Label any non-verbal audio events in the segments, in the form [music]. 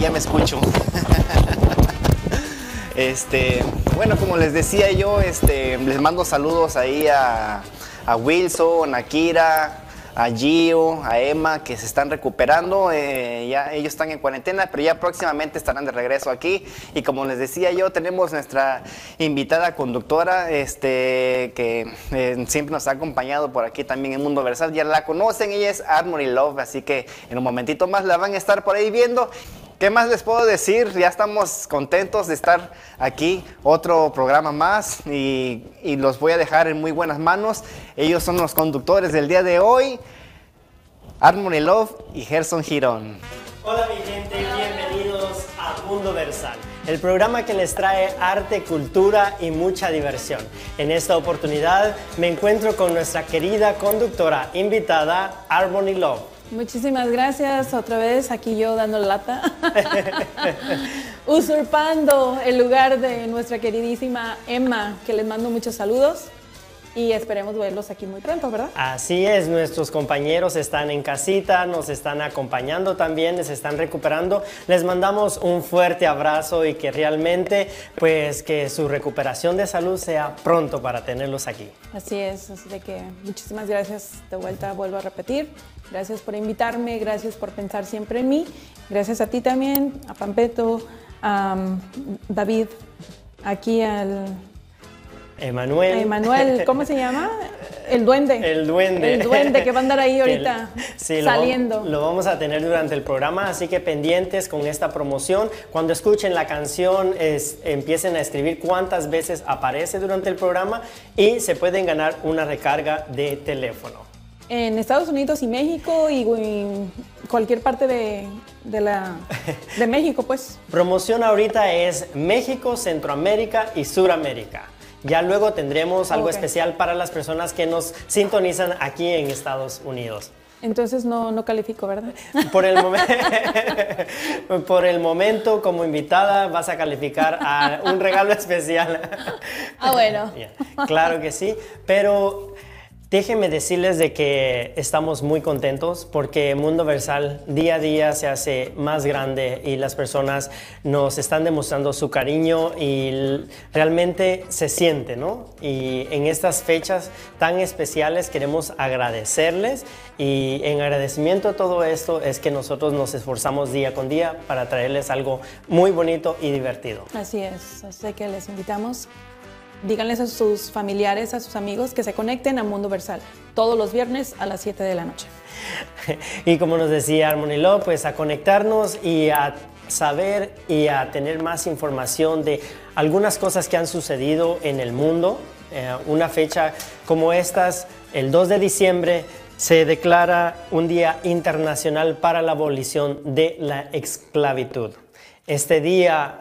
Ya me escucho. [laughs] Este, bueno, como les decía yo, este, les mando saludos ahí a, a Wilson, a Kira, a Gio, a Emma, que se están recuperando. eh, ya ellos están en cuarentena, pero ya próximamente estarán de regreso aquí. Y como les decía yo, tenemos nuestra invitada conductora, este, que eh, siempre nos ha acompañado por aquí también en Mundo Versal. Ya la conocen, ella es Armory Love, así que en un momentito más la van a estar por ahí viendo. ¿Qué más les puedo decir? Ya estamos contentos de estar aquí, otro programa más y, los voy a dejar en muy buenas manos. Ellos son los conductores del día de hoy, Harmony Love y Gerson Girón. Hola mi gente, bienvenidos a Mundo Versal, el programa que les trae arte, cultura y mucha diversión. En esta oportunidad me encuentro con nuestra querida conductora invitada, Harmony Love. Muchísimas gracias. Otra vez aquí yo dando lata. [laughs] Usurpando el lugar de nuestra queridísima Emma, que les mando muchos saludos y esperemos verlos aquí muy pronto, ¿verdad? Así es, nuestros compañeros están en casita, nos están acompañando también, se están recuperando. Les mandamos un fuerte abrazo y que realmente, pues, que su recuperación de salud sea pronto para tenerlos aquí. Así es, así de que muchísimas gracias de vuelta, vuelvo a repetir. Gracias por invitarme, gracias por pensar siempre en mí. Gracias a ti también, a Pampeto, a um, David, aquí al Emanuel. Emanuel, [laughs] ¿cómo se llama? El duende. El duende. El duende que va a andar ahí [laughs] ahorita sí, saliendo. Lo, vamos a tener durante el programa, así que pendientes con esta promoción. Cuando escuchen la canción, es- empiecen a escribir cuántas veces aparece durante el programa y se pueden ganar una recarga de teléfono. En Estados Unidos y México y, y cualquier parte de, de la, [laughs] de México, pues. Promoción ahorita es México, Centroamérica y Suramérica. Ya luego tendremos algo especial para las personas que nos sintonizan aquí en Estados Unidos. Entonces no, no califico, ¿verdad? [laughs] Por el, [laughs] [laughs] por el momento, como invitada, vas a calificar a un regalo especial. Ah, bueno. Claro que sí, pero déjenme decirles de que estamos muy contentos porque Mundo Versal día a día se hace más grande y las personas nos están demostrando su cariño y realmente se siente, ¿no? Y en estas fechas tan especiales queremos agradecerles y en agradecimiento a todo esto es que nosotros nos esforzamos día con día para traerles algo muy bonito y divertido. Así es. Así que les invitamos. Díganles a sus familiares, a sus amigos que se conecten a Mundo Versal todos los viernes a las 7 de la noche. [laughs] Y como nos decía Harmony Law, pues a conectarnos y a saber y a tener más información de algunas cosas que han sucedido en el mundo. Eh, una fecha como estas, el 2 de diciembre, se declara un Día Internacional para la Abolición de la Esclavitud. Este día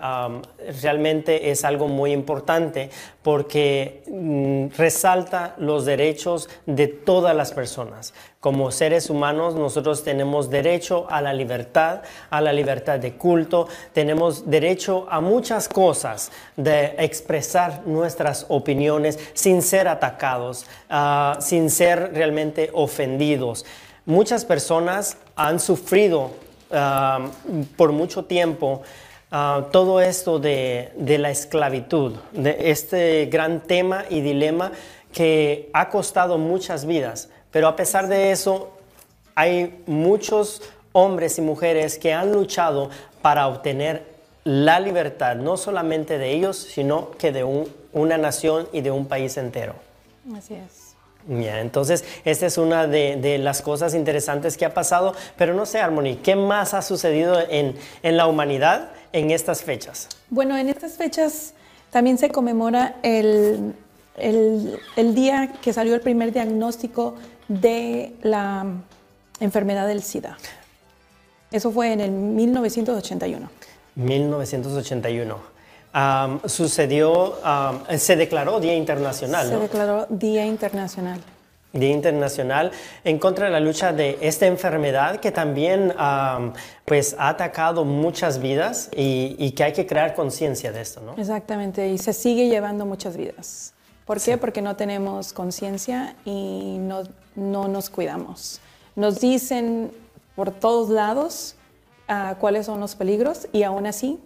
realmente es algo muy importante porque mm, resalta los derechos de todas las personas. Como seres humanos nosotros tenemos derecho a la libertad, a la libertad de culto, tenemos derecho a muchas cosas, de expresar nuestras opiniones sin ser atacados, ah, sin ser realmente ofendidos. Muchas personas han sufrido ah, por mucho tiempo ah, todo esto de, de la esclavitud, de este gran tema y dilema que ha costado muchas vidas. Pero a pesar de eso, hay muchos hombres y mujeres que han luchado para obtener la libertad, no solamente de ellos, sino que de un- una nación y de un país entero. Así es. Ya, entonces, esta es una de, de las cosas interesantes que ha pasado, pero no sé, Harmony, ¿qué más ha sucedido en, en la humanidad en estas fechas? Bueno, en estas fechas también se conmemora el, el- el día que salió el primer diagnóstico de la enfermedad del SIDA. Eso fue en el 1981. 1981. Am, sucedió, se declaró Día Internacional, Se ¿no? declaró Día Internacional. Día Internacional en contra de la lucha de esta enfermedad que también am, pues, ha atacado muchas vidas y, y que hay que crear conciencia de esto, ¿no? Exactamente, y se sigue llevando muchas vidas. ¿Por qué? Porque no tenemos conciencia y no, no nos cuidamos. Nos dicen por todos lados ah, cuáles son los peligros y aún así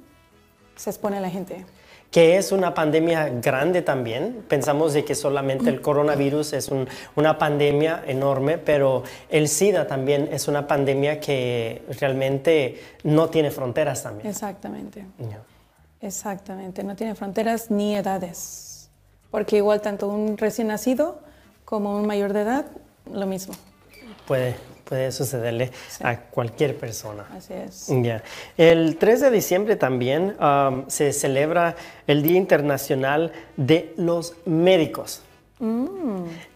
se expone la gente. Que es una pandemia grande también. Pensamos de que solamente el coronavirus es un- una pandemia enorme, pero el SIDA también es una pandemia que realmente no tiene fronteras también. Exactamente, exactamente. No tiene fronteras ni edades. Porque igual tanto un recién nacido como un mayor de edad, lo mismo. Puede, puede sucederle Sí. a cualquier persona. Así es. El 3 de diciembre también um, se celebra el Día Internacional de los Médicos.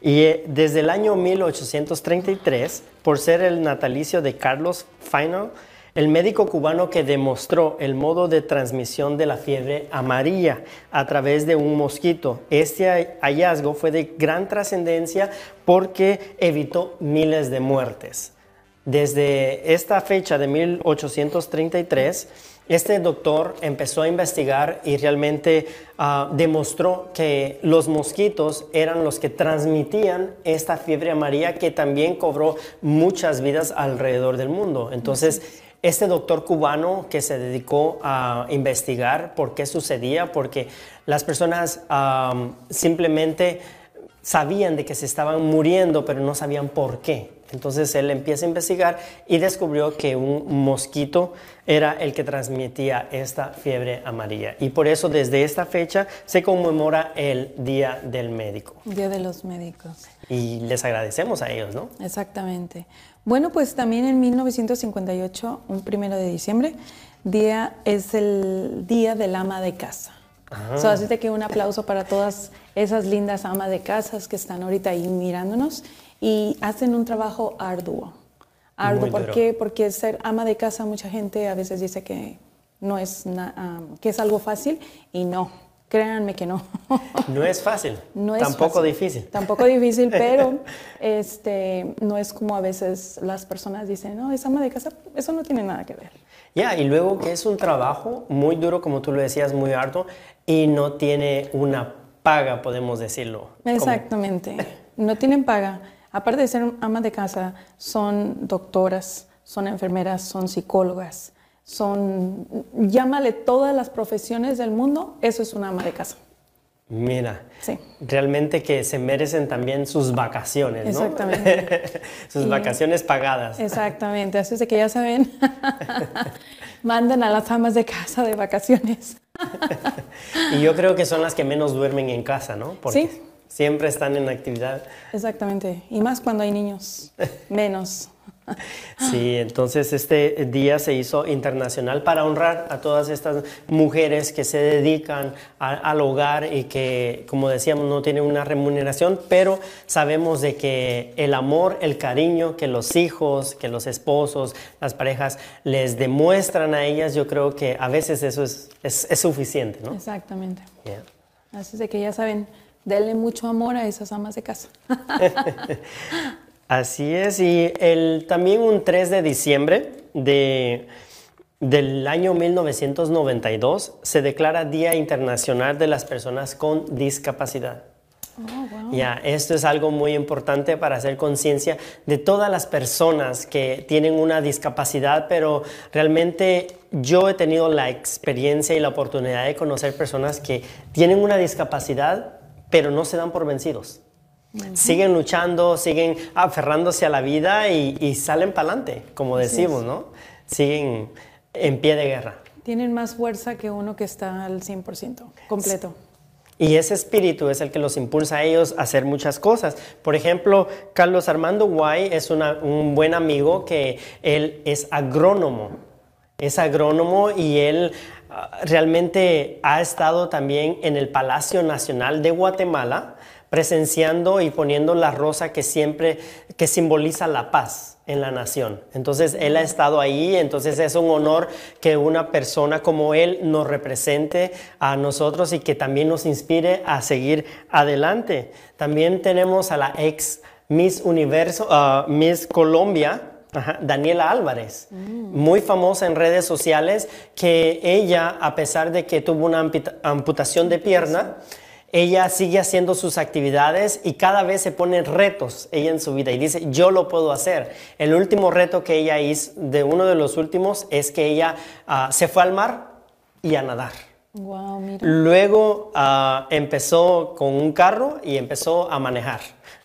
Y eh, desde el año 1833, por ser el natalicio de Carlos Final, el médico cubano que demostró el modo de transmisión de la fiebre amarilla a través de un mosquito. Este hallazgo fue de gran trascendencia porque evitó miles de muertes. Desde esta fecha de 1833, este doctor empezó a investigar y realmente ah, demostró que los mosquitos eran los que transmitían esta fiebre amarilla que también cobró muchas vidas alrededor del mundo. Entonces, este doctor cubano que se dedicó a investigar por qué sucedía, porque las personas ah, simplemente sabían de que se estaban muriendo, pero no sabían por qué. Entonces él empieza a investigar y descubrió que un mosquito era el que transmitía esta fiebre amarilla. Y por eso desde esta fecha se conmemora el Día del Médico. Día de los médicos. Y les agradecemos a ellos, ¿no? Exactamente. Bueno, pues también en 1958, un primero de diciembre, día es el día del ama de casa. So, así que un aplauso para todas esas lindas amas de casas que están ahorita ahí mirándonos y hacen un trabajo arduo. Arduo, ¿por qué? Porque ser ama de casa, mucha gente a veces dice que no es, na- ah, que es algo fácil y no. Créanme que no. [laughs] No es fácil, No es tampoco fácil. difícil. Tampoco difícil, [laughs] pero este, no es como a veces las personas dicen, no, es ama de casa, eso no tiene nada que ver. Ya, y luego que es un trabajo muy duro, como tú lo decías, muy arduo, y no tiene una paga, podemos decirlo. Exactamente. No tienen paga. Aparte de ser ama de casa, son doctoras, son enfermeras, son psicólogas, son, llámale todas las profesiones del mundo, eso es una ama de casa. Mira, Sí. realmente que se merecen también sus vacaciones, ¿no? Exactamente. [laughs] sus Y- vacaciones pagadas. Exactamente, así es de que ya saben, [laughs] manden a las amas de casa de vacaciones. [laughs] Y yo creo que son las que menos duermen en casa, ¿no? Porque Sí. siempre están en actividad. Exactamente, y más cuando hay niños, menos. Sí, entonces este día se hizo internacional para honrar a todas estas mujeres que se dedican a- al hogar y que, como decíamos, no tienen una remuneración, pero sabemos de que el amor, el cariño que los hijos, que los esposos, las parejas les demuestran a ellas, yo creo que a veces eso es, es- es suficiente, ¿no? Exactamente. Yeah. Así es de que ya saben, denle mucho amor a esas amas de casa. [laughs] Así es, y el, también un 3 de diciembre de, del año 1992 se declara Día Internacional de las Personas con Discapacidad. Ya, esto es algo muy importante para hacer conciencia de todas las personas que tienen una discapacidad, pero realmente yo he tenido la experiencia y la oportunidad de conocer personas que tienen una discapacidad, pero no se dan por vencidos. Siguen luchando, siguen aferrándose a la vida y, y salen para adelante, como decimos, ¿no? Siguen en pie de guerra. Tienen más fuerza que uno que está al 100%, completo. Y ese espíritu es el que los impulsa a ellos a hacer muchas cosas. Por ejemplo, Carlos Armando Guay es una- un buen amigo que él es agrónomo. Es agrónomo y él ah, realmente ha estado también en el Palacio Nacional de Guatemala presenciando y poniendo la rosa que siempre, que simboliza la paz en la nación. Entonces, él ha estado ahí, entonces es un honor que una persona como él nos represente a nosotros y que también nos inspire a seguir adelante. También tenemos a la ex Miss Universo, ah, Miss Colombia, Daniela Álvarez, muy famosa en redes sociales, que ella, a pesar de que tuvo una amputación de pierna, ella sigue haciendo sus actividades y cada vez se pone retos ella en su vida y dice, yo lo puedo hacer. El último reto que ella hizo, de uno de los últimos, es que ella ah, se fue al mar y a nadar. Luego ah, empezó con un carro y empezó a manejar.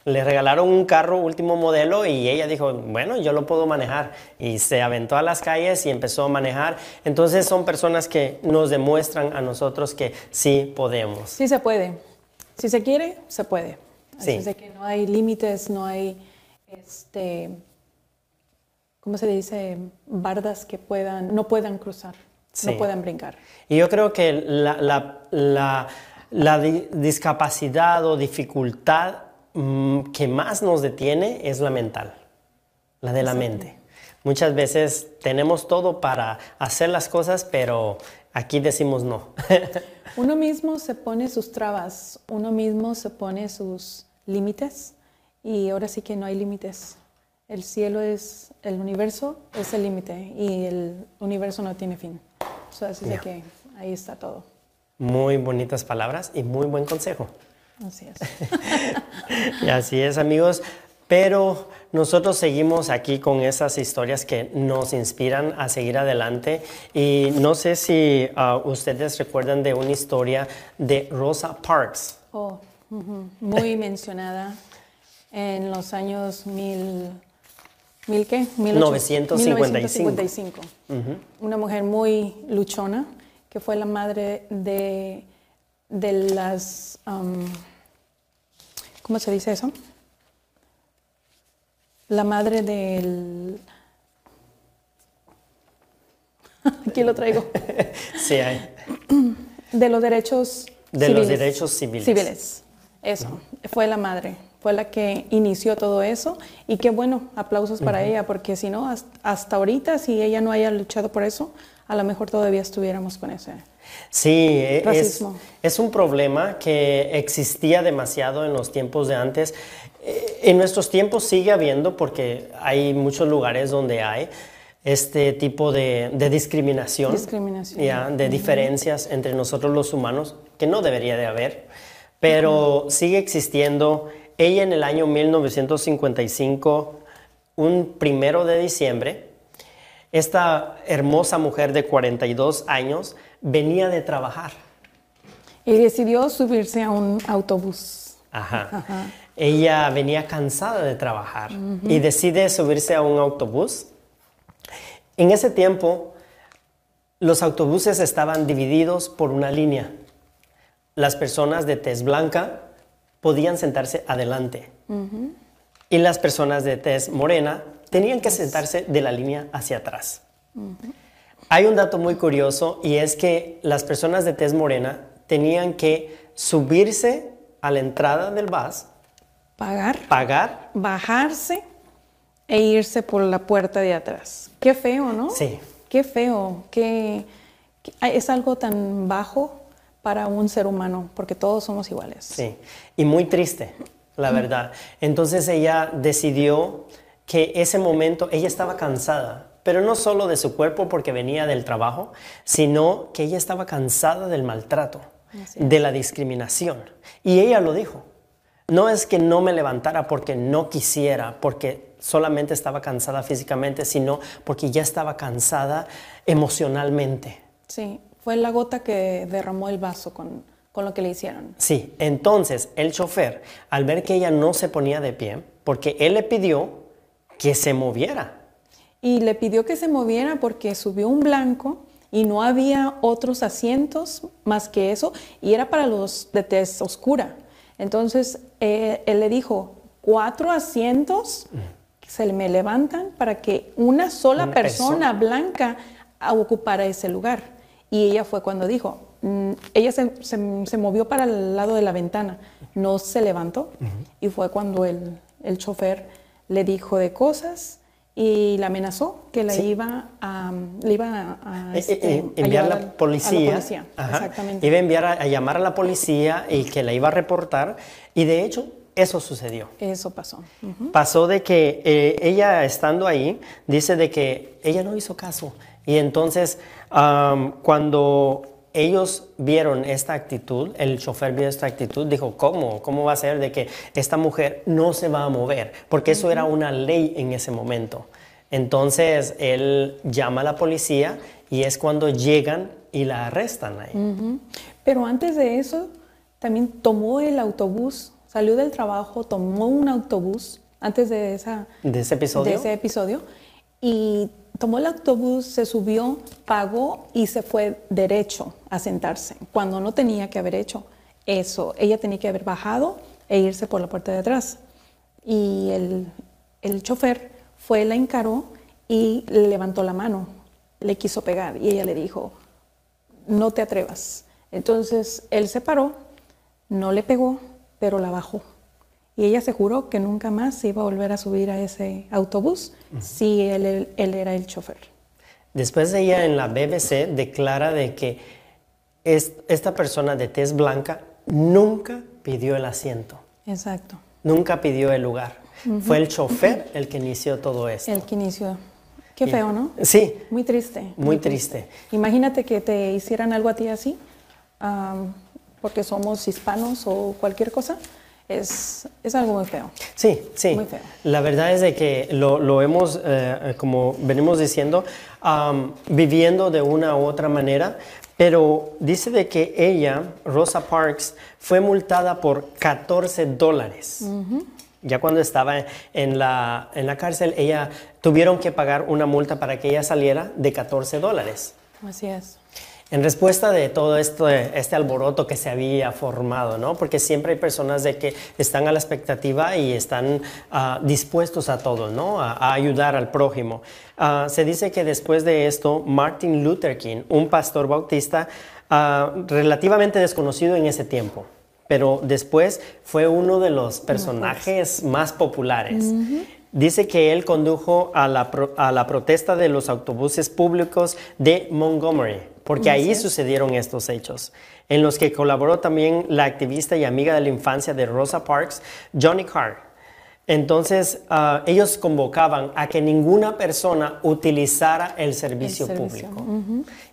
Le regalaron un carro último modelo y ella dijo, bueno, yo lo puedo manejar. Y se aventó a las calles y empezó a manejar. Entonces son personas que nos demuestran a nosotros que sí podemos. Sí se puede. Si se quiere, se puede. Así sí. que no hay límites, no hay, este, ¿cómo se dice? Bardas que puedan, no puedan cruzar, no puedan brincar. Y yo creo que la, la discapacidad o dificultad Mm, que más nos detiene es la mental, la de la mente. Muchas veces tenemos todo para hacer las cosas, pero aquí decimos no. [laughs] uno mismo se pone sus trabas, uno mismo se pone sus límites y ahora sí que no hay límites. El cielo es, el universo es el límite y el universo no tiene fin. así que ahí está todo. Muy bonitas palabras y muy buen consejo. Así es. [laughs] y así es, amigos. Pero nosotros seguimos aquí con esas historias que nos inspiran a seguir adelante. Y no sé si uh, ustedes recuerdan de una historia de Rosa Parks. Oh, muy [laughs] mencionada en los años mil, mil qué? 1955. Una mujer muy luchona que fue la madre de, de las... Um, ¿cómo se dice eso? La madre del... [laughs] Aquí lo traigo. [laughs] sí, hay. De los derechos de los derechos civiles. Civiles, eso. Fue la madre, fue la que inició todo eso. Y qué bueno, aplausos para ella, porque si no, hasta ahorita, si ella no haya luchado por eso, a lo mejor todavía estuviéramos con ese Sí, e, es, es, un problema que existía demasiado en los tiempos de antes. Eh, en nuestros tiempos sigue habiendo porque hay muchos lugares donde hay este tipo de, de discriminación, discriminación. de diferencias entre nosotros los humanos, que no debería de haber, pero sigue existiendo. Ella en el año 1955, un primero de diciembre, esta hermosa mujer de 42 años venía de trabajar. Y decidió subirse a un autobús. Ajá. Ella venía cansada de trabajar y decide subirse a un autobús. En ese tiempo, los autobuses estaban divididos por una línea. Las personas de tez blanca podían sentarse adelante y las personas de tez morena tenían que sentarse de la línea hacia atrás. Hay un dato muy curioso y es que las personas de tez morena tenían que subirse a la entrada del bus, pagar, pagar, bajarse e irse por la puerta de atrás. Qué feo, ¿no? Sí. Qué feo, que es algo tan bajo para un ser humano, porque todos somos iguales. Sí, y muy triste, la verdad. Entonces ella decidió que ese momento ella estaba cansada, pero no solo de su cuerpo porque venía del trabajo, sino que ella estaba cansada del maltrato, de la discriminación. Y ella lo dijo. No es que no me levantara porque no quisiera, porque solamente estaba cansada físicamente, sino porque ya estaba cansada emocionalmente. Sí, fue la gota que derramó el vaso con, con lo que le hicieron. Sí, entonces el chofer, al ver que ella no se ponía de pie, porque él le pidió que se moviera. Y le pidió que se moviera porque subió un blanco y no había otros asientos más que eso y era para los de tez oscura. Entonces eh, él le dijo, cuatro asientos se me levantan para que una sola persona, blanca ocupara ese lugar. Y ella fue cuando dijo, mm, ella se, se- se movió para el lado de la ventana, no se levantó. Y fue cuando el, el chofer le dijo de cosas y la amenazó que la Sí. iba a, le iba a, Eh, este, eh, enviar la policía. A la policía, Ajá. exactamente. Iba a enviar a, llamar a la policía y que la iba a reportar. Y de hecho, eso sucedió. Eso pasó. Pasó de que eh, ella estando ahí, dice de que ella no hizo caso. Y entonces, am, cuando ellos vieron esta actitud, el chofer vio esta actitud, dijo, ¿cómo? ¿Cómo va a ser de que esta mujer no se va a mover? Porque eso era una ley en ese momento. Entonces, él llama a la policía y es cuando llegan y la arrestan ahí. Pero antes de eso, también tomó el autobús, salió del trabajo, tomó un autobús antes de, esa, De ese episodio. de ese episodio y tomó el autobús, se subió, pagó y se fue derecho a sentarse, cuando no tenía que haber hecho eso. Ella tenía que haber bajado e irse por la puerta de atrás. Y el, el chofer fue, la encaró y le levantó la mano, le quiso pegar y ella le dijo, no te atrevas. Entonces él se paró, no le pegó, pero la bajó. Y ella se juró que nunca más se iba a volver a subir a ese autobús si él, él- él era el chofer. Después ella en la BBC declara de que es- esta persona de tez blanca nunca pidió el asiento, Exacto. nunca pidió el lugar. Fue el chofer el que inició todo esto. El que inició. Qué feo, ¿no? Sí, Muy triste. Muy triste. Imagínate que te hicieran algo a ti así, porque somos hispanos o cualquier cosa. Es, es algo muy feo. sí, sí. Muy feo. La verdad es de que lo, lo hemos, eh, eh, como venimos diciendo, am, viviendo de una u otra manera, pero dice de que ella, Rosa Parks, fue multada por 14 dólares. Ya cuando estaba en la, en la cárcel, ella tuvieron que pagar una multa para que ella saliera de 14 dólares. Así es. En respuesta de todo esto, este alboroto que se había formado, ¿no? Porque siempre hay personas de que están a la expectativa y están ah, dispuestos a todo, ¿no? A, a ayudar al prójimo. Ah, se dice que después de esto, Martin Luther King, un pastor bautista ah, relativamente desconocido en ese tiempo, pero después fue uno de los personajes más populares. Dice que él condujo a la, pro- a la protesta de los autobuses públicos de Montgomery, porque ahí sucedieron estos hechos, en los que colaboró también la activista y amiga de la infancia de Rosa Parks, Johnny Carr. Entonces, ah, ellos convocaban a que ninguna persona utilizara el servicio, servicio, público.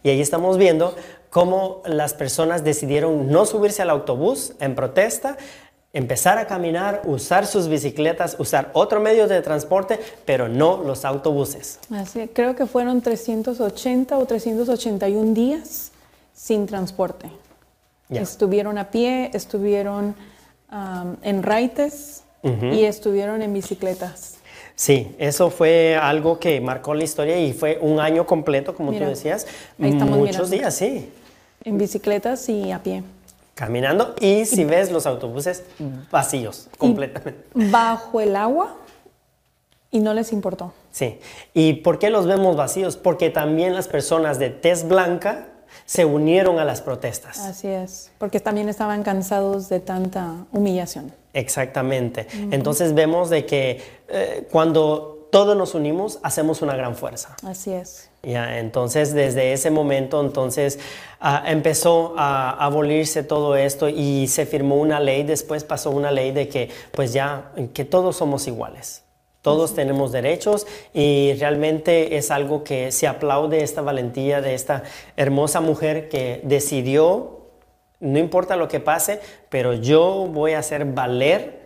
Y ahí estamos viendo cómo las personas decidieron no subirse al autobús en protesta, empezar a caminar, usar sus bicicletas, usar otro medio de transporte, pero no los autobuses. Así, creo que fueron 380 o 381 días sin transporte. Ya. Estuvieron a pie, estuvieron en raites y estuvieron en bicicletas. Sí, eso fue algo que marcó la historia y fue un año completo, como Mira, tú decías. ahí estamos Muchos mirando. días, sí. En bicicletas y a pie. Caminando y si ves los autobuses vacíos, completamente. Bajo el agua y no les importó. Sí. ¿Y por qué los vemos vacíos? Porque también las personas de tez blanca se unieron a las protestas. Así es. Porque también estaban cansados de tanta humillación. Exactamente. Entonces vemos de que eh, cuando todos nos unimos, hacemos una gran fuerza. Así es. Ya, entonces desde ese momento entonces ah, empezó a abolirse todo esto y se firmó una ley, después pasó una ley de que pues ya que todos somos iguales. Todos tenemos derechos y realmente es algo que se aplaude esta valentía de esta hermosa mujer que decidió, no importa lo que pase, pero yo voy a hacer valer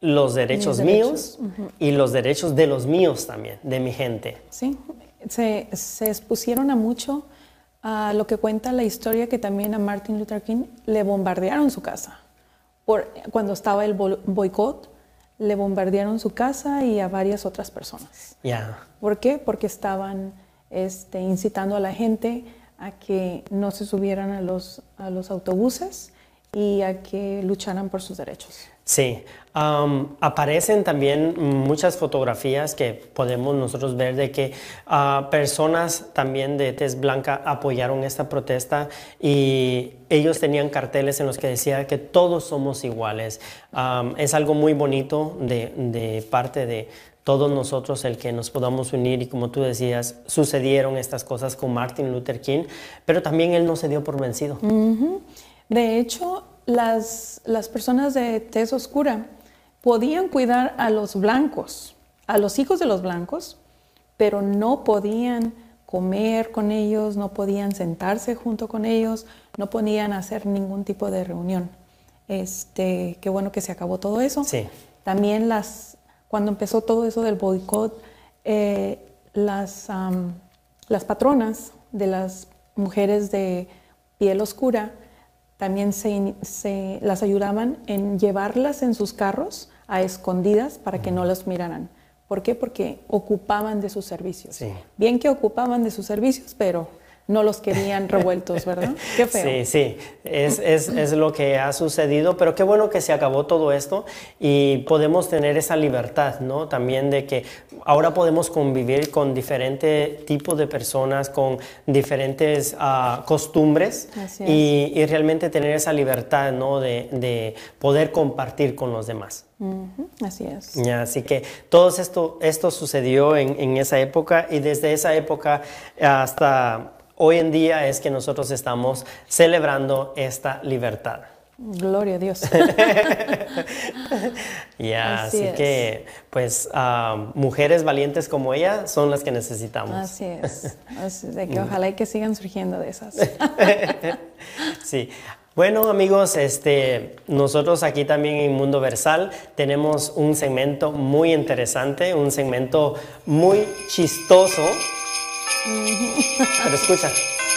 los derechos, derechos, míos y los derechos de los míos también, de mi gente. Sí, se, se expusieron a mucho a lo que cuenta la historia que también a Martin Luther King le bombardearon su casa. Por, cuando estaba el boicot, le bombardearon su casa y a varias otras personas. Ya. ¿Por qué? Porque estaban este, incitando a la gente a que no se subieran a los, a los autobuses y a que lucharan por sus derechos. Sí, um, aparecen también muchas fotografías que podemos nosotros ver de que uh, personas también de tez blanca apoyaron esta protesta y ellos tenían carteles en los que decía que todos somos iguales. Um, es algo muy bonito de, de parte de, todos nosotros el que nos podamos unir y como tú decías, sucedieron estas cosas con Martin Luther King, pero también él no se dio por vencido. De hecho, las, las personas de tez oscura podían cuidar a los blancos, a los hijos de los blancos, pero no podían comer con ellos, no podían sentarse junto con ellos, no podían hacer ningún tipo de reunión. Este, qué bueno que se acabó todo eso. Sí. También las, cuando empezó todo eso del boicot, eh, las, las patronas de las mujeres de piel oscura también se, las ayudaban en llevarlas en sus carros a escondidas para que no las miraran. ¿Por qué? Porque ocupaban de sus servicios. Bien que ocupaban de sus servicios, pero no los querían revueltos, ¿verdad? Qué feo. Sí, sí, es, es, es, lo que ha sucedido, pero qué bueno que se acabó todo esto y podemos tener esa libertad, ¿no? También de que ahora podemos convivir con diferentes tipos de personas, con diferentes uh, costumbres y, y, realmente tener esa libertad, ¿no? De, de poder compartir con los demás. Así es. Así que todo esto, esto sucedió en, en esa época y desde esa época hasta hoy en día es que nosotros estamos celebrando esta libertad. Gloria a Dios. [laughs] ya, así, que, pues, ah, mujeres valientes como ella son las que necesitamos. Así es. [laughs] Así de que ojalá y que sigan surgiendo de esas. [laughs] sí. Bueno, amigos, este, nosotros aquí también en Mundo Versal tenemos un segmento muy interesante, un segmento muy chistoso pero escucha.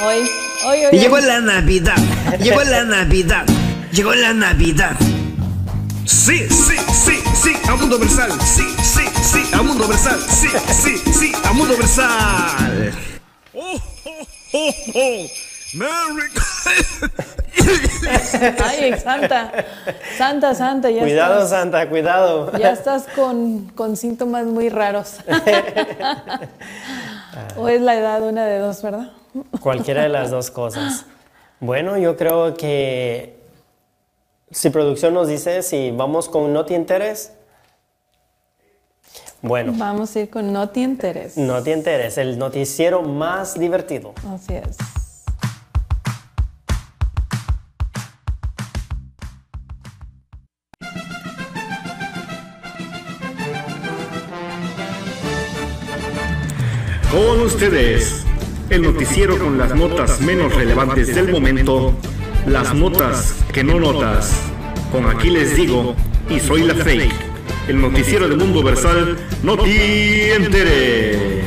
Hoy, hoy, hoy. Llegó la Navidad, llegó la [laughs] Navidad, llegó la Navidad. Sí, sí, sí, sí, a Mundo Versal. Sí, sí, sí, a Mundo Versal. Sí, sí, sí, a Mundo Versal. Oh, oh, oh, oh. Merry [laughs] Ay, Santa, Santa, Santa, ya Cuidado, Santa, cuidado. Ya estás con, con síntomas muy raros. [laughs] o es la edad una de dos, ¿verdad? Cualquiera de las dos cosas. Bueno, yo creo que si producción nos dice si vamos con No te interés. Bueno. Vamos a ir con No te interés. No te interés, el noticiero más divertido. Así es. Con ustedes, el noticiero con las notas menos relevantes del momento, las notas que no notas. Con aquí les digo, y soy la fake, el noticiero del mundo versal, no te enteres.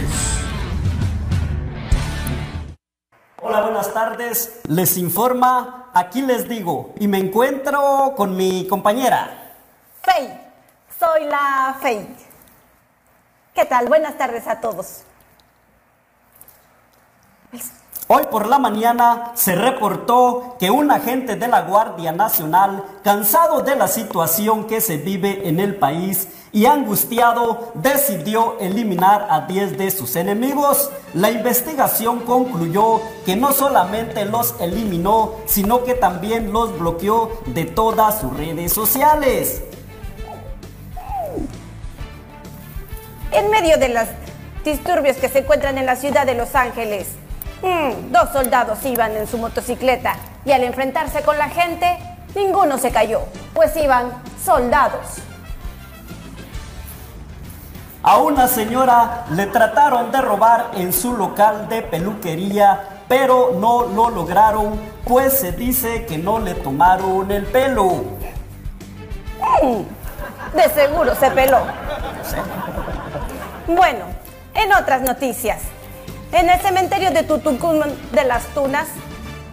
Hola, buenas tardes. Les informa, aquí les digo, y me encuentro con mi compañera. Fake, soy la fake. ¿Qué tal? Buenas tardes a todos. Hoy por la mañana se reportó que un agente de la Guardia Nacional, cansado de la situación que se vive en el país y angustiado, decidió eliminar a 10 de sus enemigos. La investigación concluyó que no solamente los eliminó, sino que también los bloqueó de todas sus redes sociales. En medio de los disturbios que se encuentran en la ciudad de Los Ángeles, Mm, dos soldados iban en su motocicleta y al enfrentarse con la gente, ninguno se cayó, pues iban soldados. A una señora le trataron de robar en su local de peluquería, pero no lo lograron, pues se dice que no le tomaron el pelo. Mm, de seguro se peló. Bueno, en otras noticias, en el cementerio de Tutucumán de las Tunas,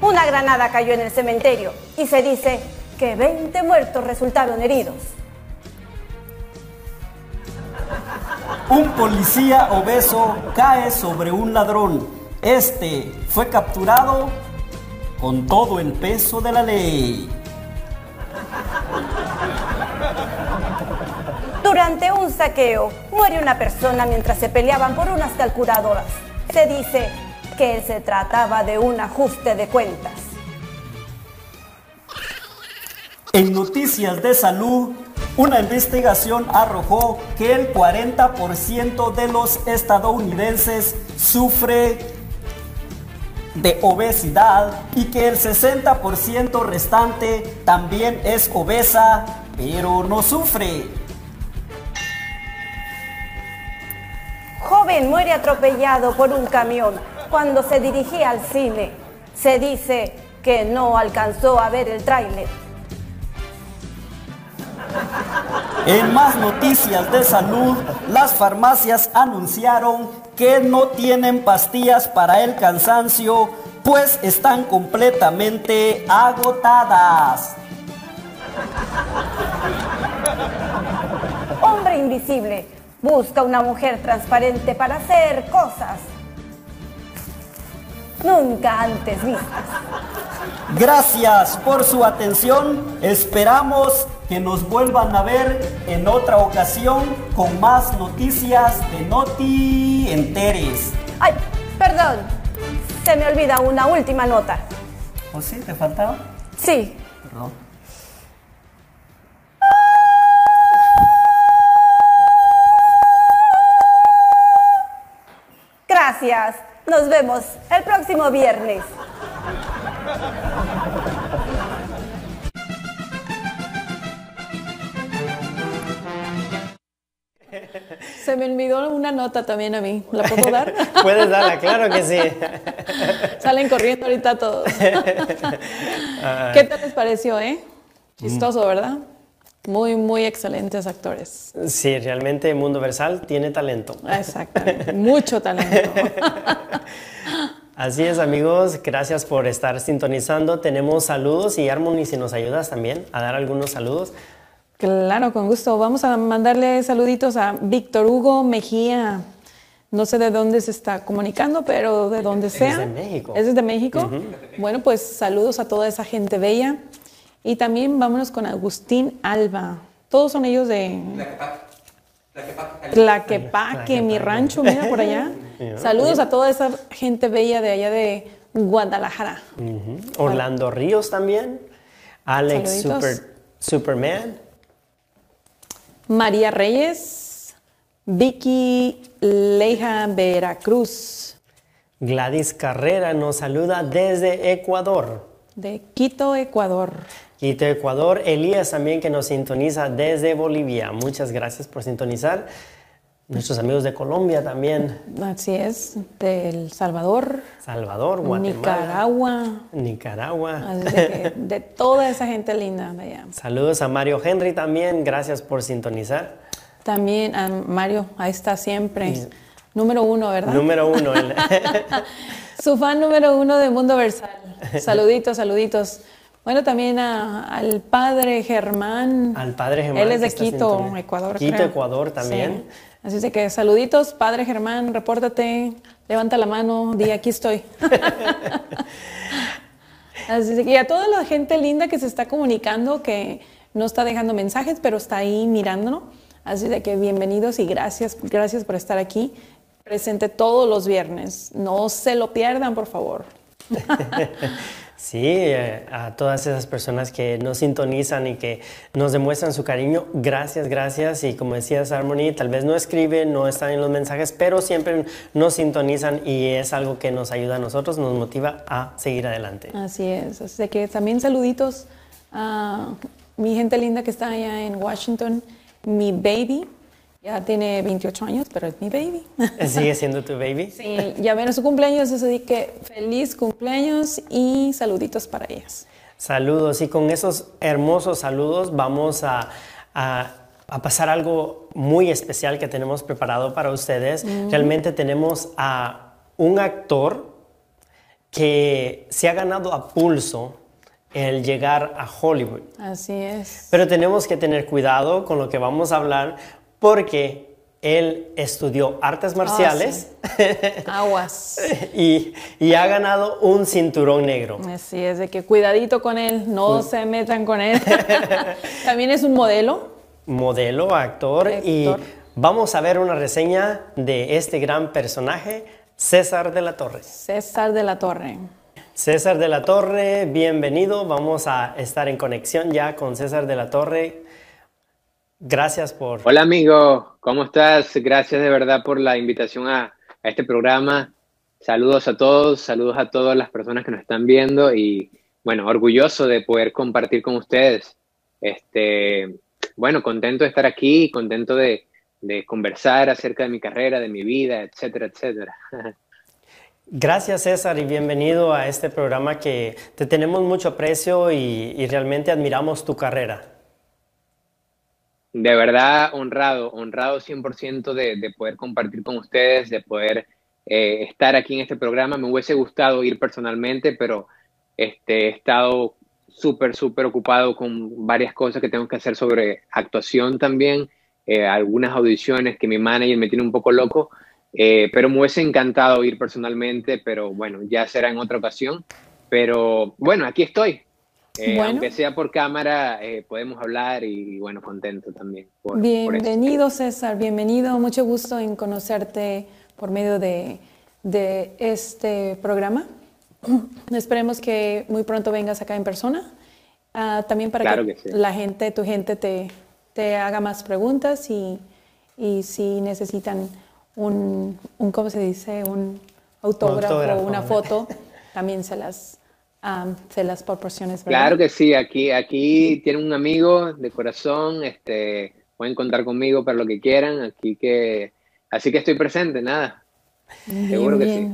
una granada cayó en el cementerio y se dice que 20 muertos resultaron heridos. Un policía obeso cae sobre un ladrón. Este fue capturado con todo el peso de la ley. Durante un saqueo, muere una persona mientras se peleaban por unas calculadoras. Se dice que se trataba de un ajuste de cuentas. En noticias de salud, una investigación arrojó que el 40% de los estadounidenses sufre de obesidad y que el 60% restante también es obesa, pero no sufre. Joven muere atropellado por un camión cuando se dirigía al cine. Se dice que no alcanzó a ver el tráiler. En más noticias de salud, las farmacias anunciaron que no tienen pastillas para el cansancio, pues están completamente agotadas. Hombre invisible busca una mujer transparente para hacer cosas nunca antes vistas. Gracias por su atención. Esperamos que nos vuelvan a ver en otra ocasión con más noticias de Noti Enteres. Ay, perdón. Se me olvida una última nota. ¿O sí? ¿Te faltaba? Sí, Perdón. Gracias. Nos vemos el próximo viernes. Se me olvidó una nota también a mí. ¿La puedo dar? [laughs] Puedes darla, claro que sí. Salen corriendo ahorita todos. [laughs] ¿Qué tal les pareció, eh? Chistoso, ¿verdad? Muy, muy excelentes actores. Sí, realmente Mundo Versal tiene talento. Exactamente. Mucho talento. [laughs] Así es, amigos, gracias por estar sintonizando. Tenemos saludos y Harmony, si nos ayudas también a dar algunos saludos. Claro, con gusto. Vamos a mandarle saluditos a Víctor Hugo Mejía. No sé de dónde se está comunicando, pero de donde sea. de México. ¿Es desde México? Bueno, pues saludos a toda esa gente bella. Y también vámonos con Agustín Alba. Todos son ellos de Tlaquepaque, mi rancho, mira por allá. [laughs] Saludos a toda esa gente bella de allá de Guadalajara. Orlando Ríos también. Alex. Super, Superman. María Reyes, Vicky Leija Veracruz, Gladys Carrera nos saluda desde Ecuador. de Quito, Ecuador. Quito, Ecuador. Elías también que nos sintoniza desde Bolivia. Muchas gracias por sintonizar. Nuestros amigos de Colombia también. Así es, de El Salvador, Salvador, Guatemala. Nicaragua, Nicaragua. así de, que- [laughs] de toda esa gente linda de allá. Saludos a Mario Henry también. Gracias por sintonizar. También a Mario, ahí está siempre. Número uno, ¿verdad? Número uno. [laughs] Su fan número uno de Mundo Versal. [laughs] Saluditos, saluditos. Bueno, también a- al padre Germán. Al padre Germán. Él es de Quito. Ecuador. Quito, creo. Ecuador también. Sí. Así es de que saluditos, padre Germán, repórtate, levanta la mano, di aquí estoy. [laughs] Así es de que y a toda la gente linda que se está comunicando, que no está dejando mensajes, pero está ahí mirándonos. Así de que bienvenidos y gracias, gracias por estar aquí presente todos los viernes. No se lo pierdan, por favor. [laughs] Sí, eh, a todas esas personas que nos sintonizan y que nos demuestran su cariño, gracias, gracias. Y como decías, Harmony, tal vez no escriben, no están en los mensajes, pero siempre nos sintonizan y es algo que nos ayuda a nosotros, nos motiva a seguir adelante. Así es. Así que también saluditos a mi gente linda que está allá en Washington, mi baby. Ya tiene 28 años, pero es mi baby. [laughs] ¿Sigue siendo tu baby? Sí, ya viene su cumpleaños, así que feliz cumpleaños y saluditos para ellas. Saludos y con esos hermosos saludos vamos a, a- a pasar algo muy especial que tenemos preparado para ustedes. Realmente tenemos a un actor que se ha ganado a pulso el llegar a Hollywood. Así es. Pero tenemos que tener cuidado con lo que vamos a hablar porque él estudió artes marciales Aguas. [laughs] y, y ha ganado un cinturón negro. Así es, de que cuidadito con él, no se metan con él. [laughs] También es un modelo, modelo, actor, y Actor. vamos a ver una reseña de este gran personaje, César de la Torre. César de la Torre. César de la Torre, bienvenido. Vamos a estar en conexión ya con César de la Torre. Gracias por... Hola amigo, ¿cómo estás? Gracias de verdad por la invitación a, a este programa. Saludos a todos, saludos a todas las personas que nos están viendo y bueno, orgulloso de poder compartir con ustedes. Este, bueno, contento de estar aquí, contento de, de conversar acerca de mi carrera, de mi vida, etcétera, etcétera. [laughs] Gracias César y bienvenido a este programa que te tenemos mucho aprecio y, y realmente admiramos tu carrera. De verdad, honrado, honrado 100% de, de poder compartir con ustedes, de poder eh, estar aquí en este programa. Me hubiese gustado ir personalmente, pero este, he estado súper, súper ocupado con varias cosas que tengo que hacer sobre actuación también, eh, algunas audiciones que mi manager me tiene un poco loco, eh, pero me hubiese encantado ir personalmente, pero bueno, ya será en otra ocasión. Pero bueno, aquí estoy. Eh, Bueno. Aunque sea por cámara, eh, podemos hablar y bueno, contento también. por- por. Bienvenido, César, bienvenido. Mucho gusto en conocerte por medio de, de este programa. [clears throat] Esperemos que muy pronto vengas acá en persona. Ah, también para Claro que, que sí. la gente, tu gente, te, te haga más preguntas y, y si necesitan un, un, ¿cómo se dice? Un autógrafo, autógrafo, una foto, también se las, se las proporciones. ¿verdad? Claro que sí, aquí, aquí tienen un amigo de corazón, este, pueden contar conmigo para lo que quieran, aquí que, así que estoy presente, nada. Seguro que sí.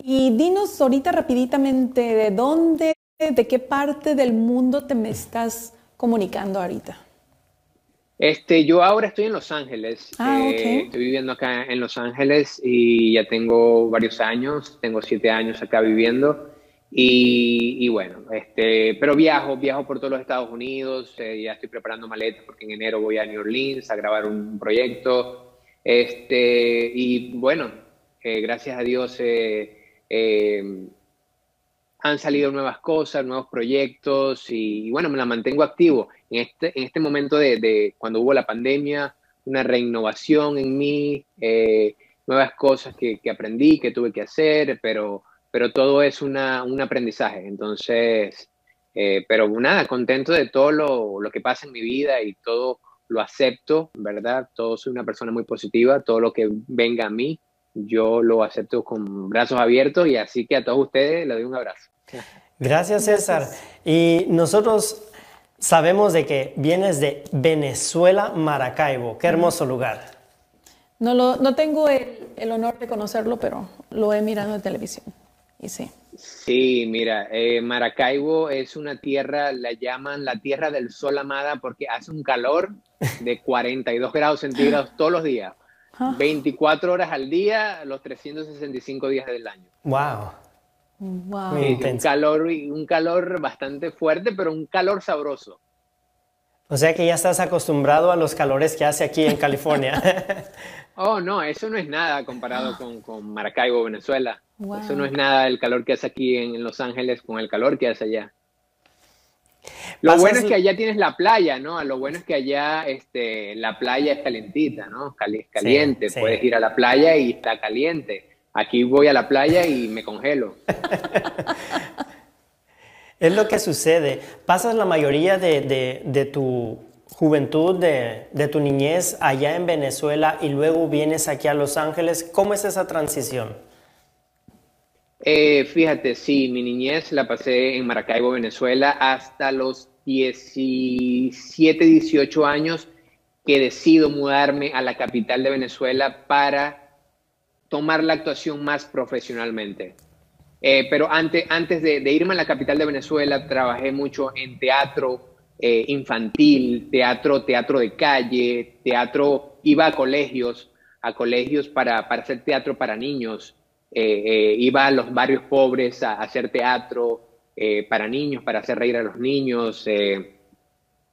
Y dinos ahorita rapiditamente de dónde, de qué parte del mundo te me estás comunicando ahorita. Este, yo ahora estoy en Los Ángeles, Ah, eh, estoy viviendo acá en Los Ángeles y ya tengo varios años, tengo siete años acá viviendo y, bueno, este, pero viajo, viajo por todos los Estados Unidos, eh, ya estoy preparando maletas porque en enero voy a New Orleans a grabar un proyecto, este, y bueno, eh, gracias a Dios eh, han salido nuevas cosas, nuevos proyectos y, y bueno, me la mantengo activo. En este, en este momento de, de cuando hubo la pandemia, una reinnovación en mí, nuevas cosas que, que aprendí, que tuve que hacer, pero, pero todo es una, un aprendizaje. Entonces, eh, pero nada, contento de todo lo, lo que pasa en mi vida y todo lo acepto, ¿verdad? Todo soy una persona muy positiva, todo lo que venga a mí, yo lo acepto con brazos abiertos y así que a todos ustedes les doy un abrazo. Gracias César. Y nosotros sabemos de que vienes de Venezuela, Maracaibo. Qué hermoso lugar. No, lo, no tengo el, el honor de conocerlo, pero lo he mirado en televisión. Y sí. Sí, mira, eh, Maracaibo es una tierra, la llaman la tierra del sol amada porque hace un calor de [laughs] 42 grados centígrados todos los días, 24 horas al día, los 365 días del año. Wow. Wow. Sí, un calor, un calor bastante fuerte, pero un calor sabroso. O sea que ya estás acostumbrado a los calores que hace aquí en [laughs] California. Oh, no, eso no es nada comparado con, con Maracaibo, Venezuela. Wow. Eso no es nada el calor que hace aquí en, Los Ángeles con el calor que hace allá. Lo bueno es que allá tienes la playa, ¿no? Lo bueno es que allá este, la playa es calentita, ¿no? Cali- es caliente. sí. Puedes ir a la playa y está caliente. Aquí voy a la playa y me congelo. [laughs] es lo que sucede. Pasas la mayoría de, de- de tu juventud, de, de tu niñez allá en Venezuela y luego vienes aquí a Los Ángeles. ¿Cómo es esa transición? Eh, fíjate, sí, mi niñez la pasé en Maracaibo, Venezuela, hasta los 17, 18 años que decido mudarme a la capital de Venezuela para tomar la actuación más profesionalmente. Eh, pero antes, antes de, irme a la capital de Venezuela, trabajé mucho en teatro eh, infantil, teatro, teatro de calle, teatro, iba a colegios, a colegios para, para hacer teatro para niños, eh, eh, iba a los barrios pobres a, a hacer teatro eh, para niños, para hacer reír a los niños. eh,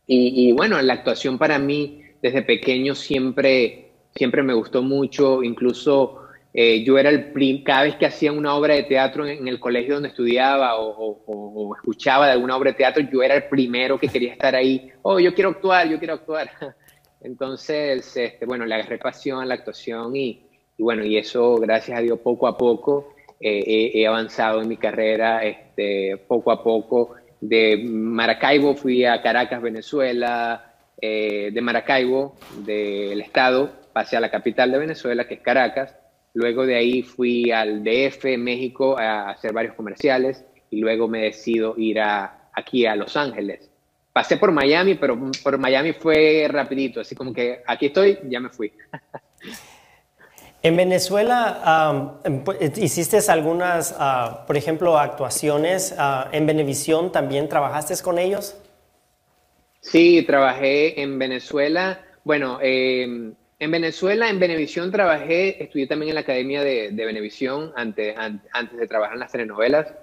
y, y bueno, la actuación para mí desde pequeño siempre, siempre me gustó mucho, incluso eh, yo era el cada vez que hacía una obra de teatro en, en el colegio donde estudiaba o- o- o escuchaba de alguna obra de teatro, yo era el primero que quería estar ahí. Oh, yo quiero actuar, yo quiero actuar. [laughs] Entonces, este, bueno, le agarré pasión a la actuación y, y bueno, y eso, gracias a Dios, poco a poco eh, he, avanzado en mi carrera, este, poco a poco. De Maracaibo fui a Caracas, Venezuela, eh, de Maracaibo, del estado, pasé a la capital de Venezuela, que es Caracas. Luego de ahí fui al DF, México, a hacer varios comerciales y luego me decido ir a, aquí a Los Ángeles. Pasé por Miami, pero por Miami fue rapidito, así como que aquí estoy, ya me fui. [laughs] En Venezuela um, hiciste algunas, uh, por ejemplo, actuaciones. Uh, en Venevisión también trabajaste con ellos. Sí, trabajé en Venezuela. Bueno, eh, en Venezuela, en Venevisión trabajé, estudié también en la Academia de, de Venevisión antes, an, antes de trabajar en las telenovelas.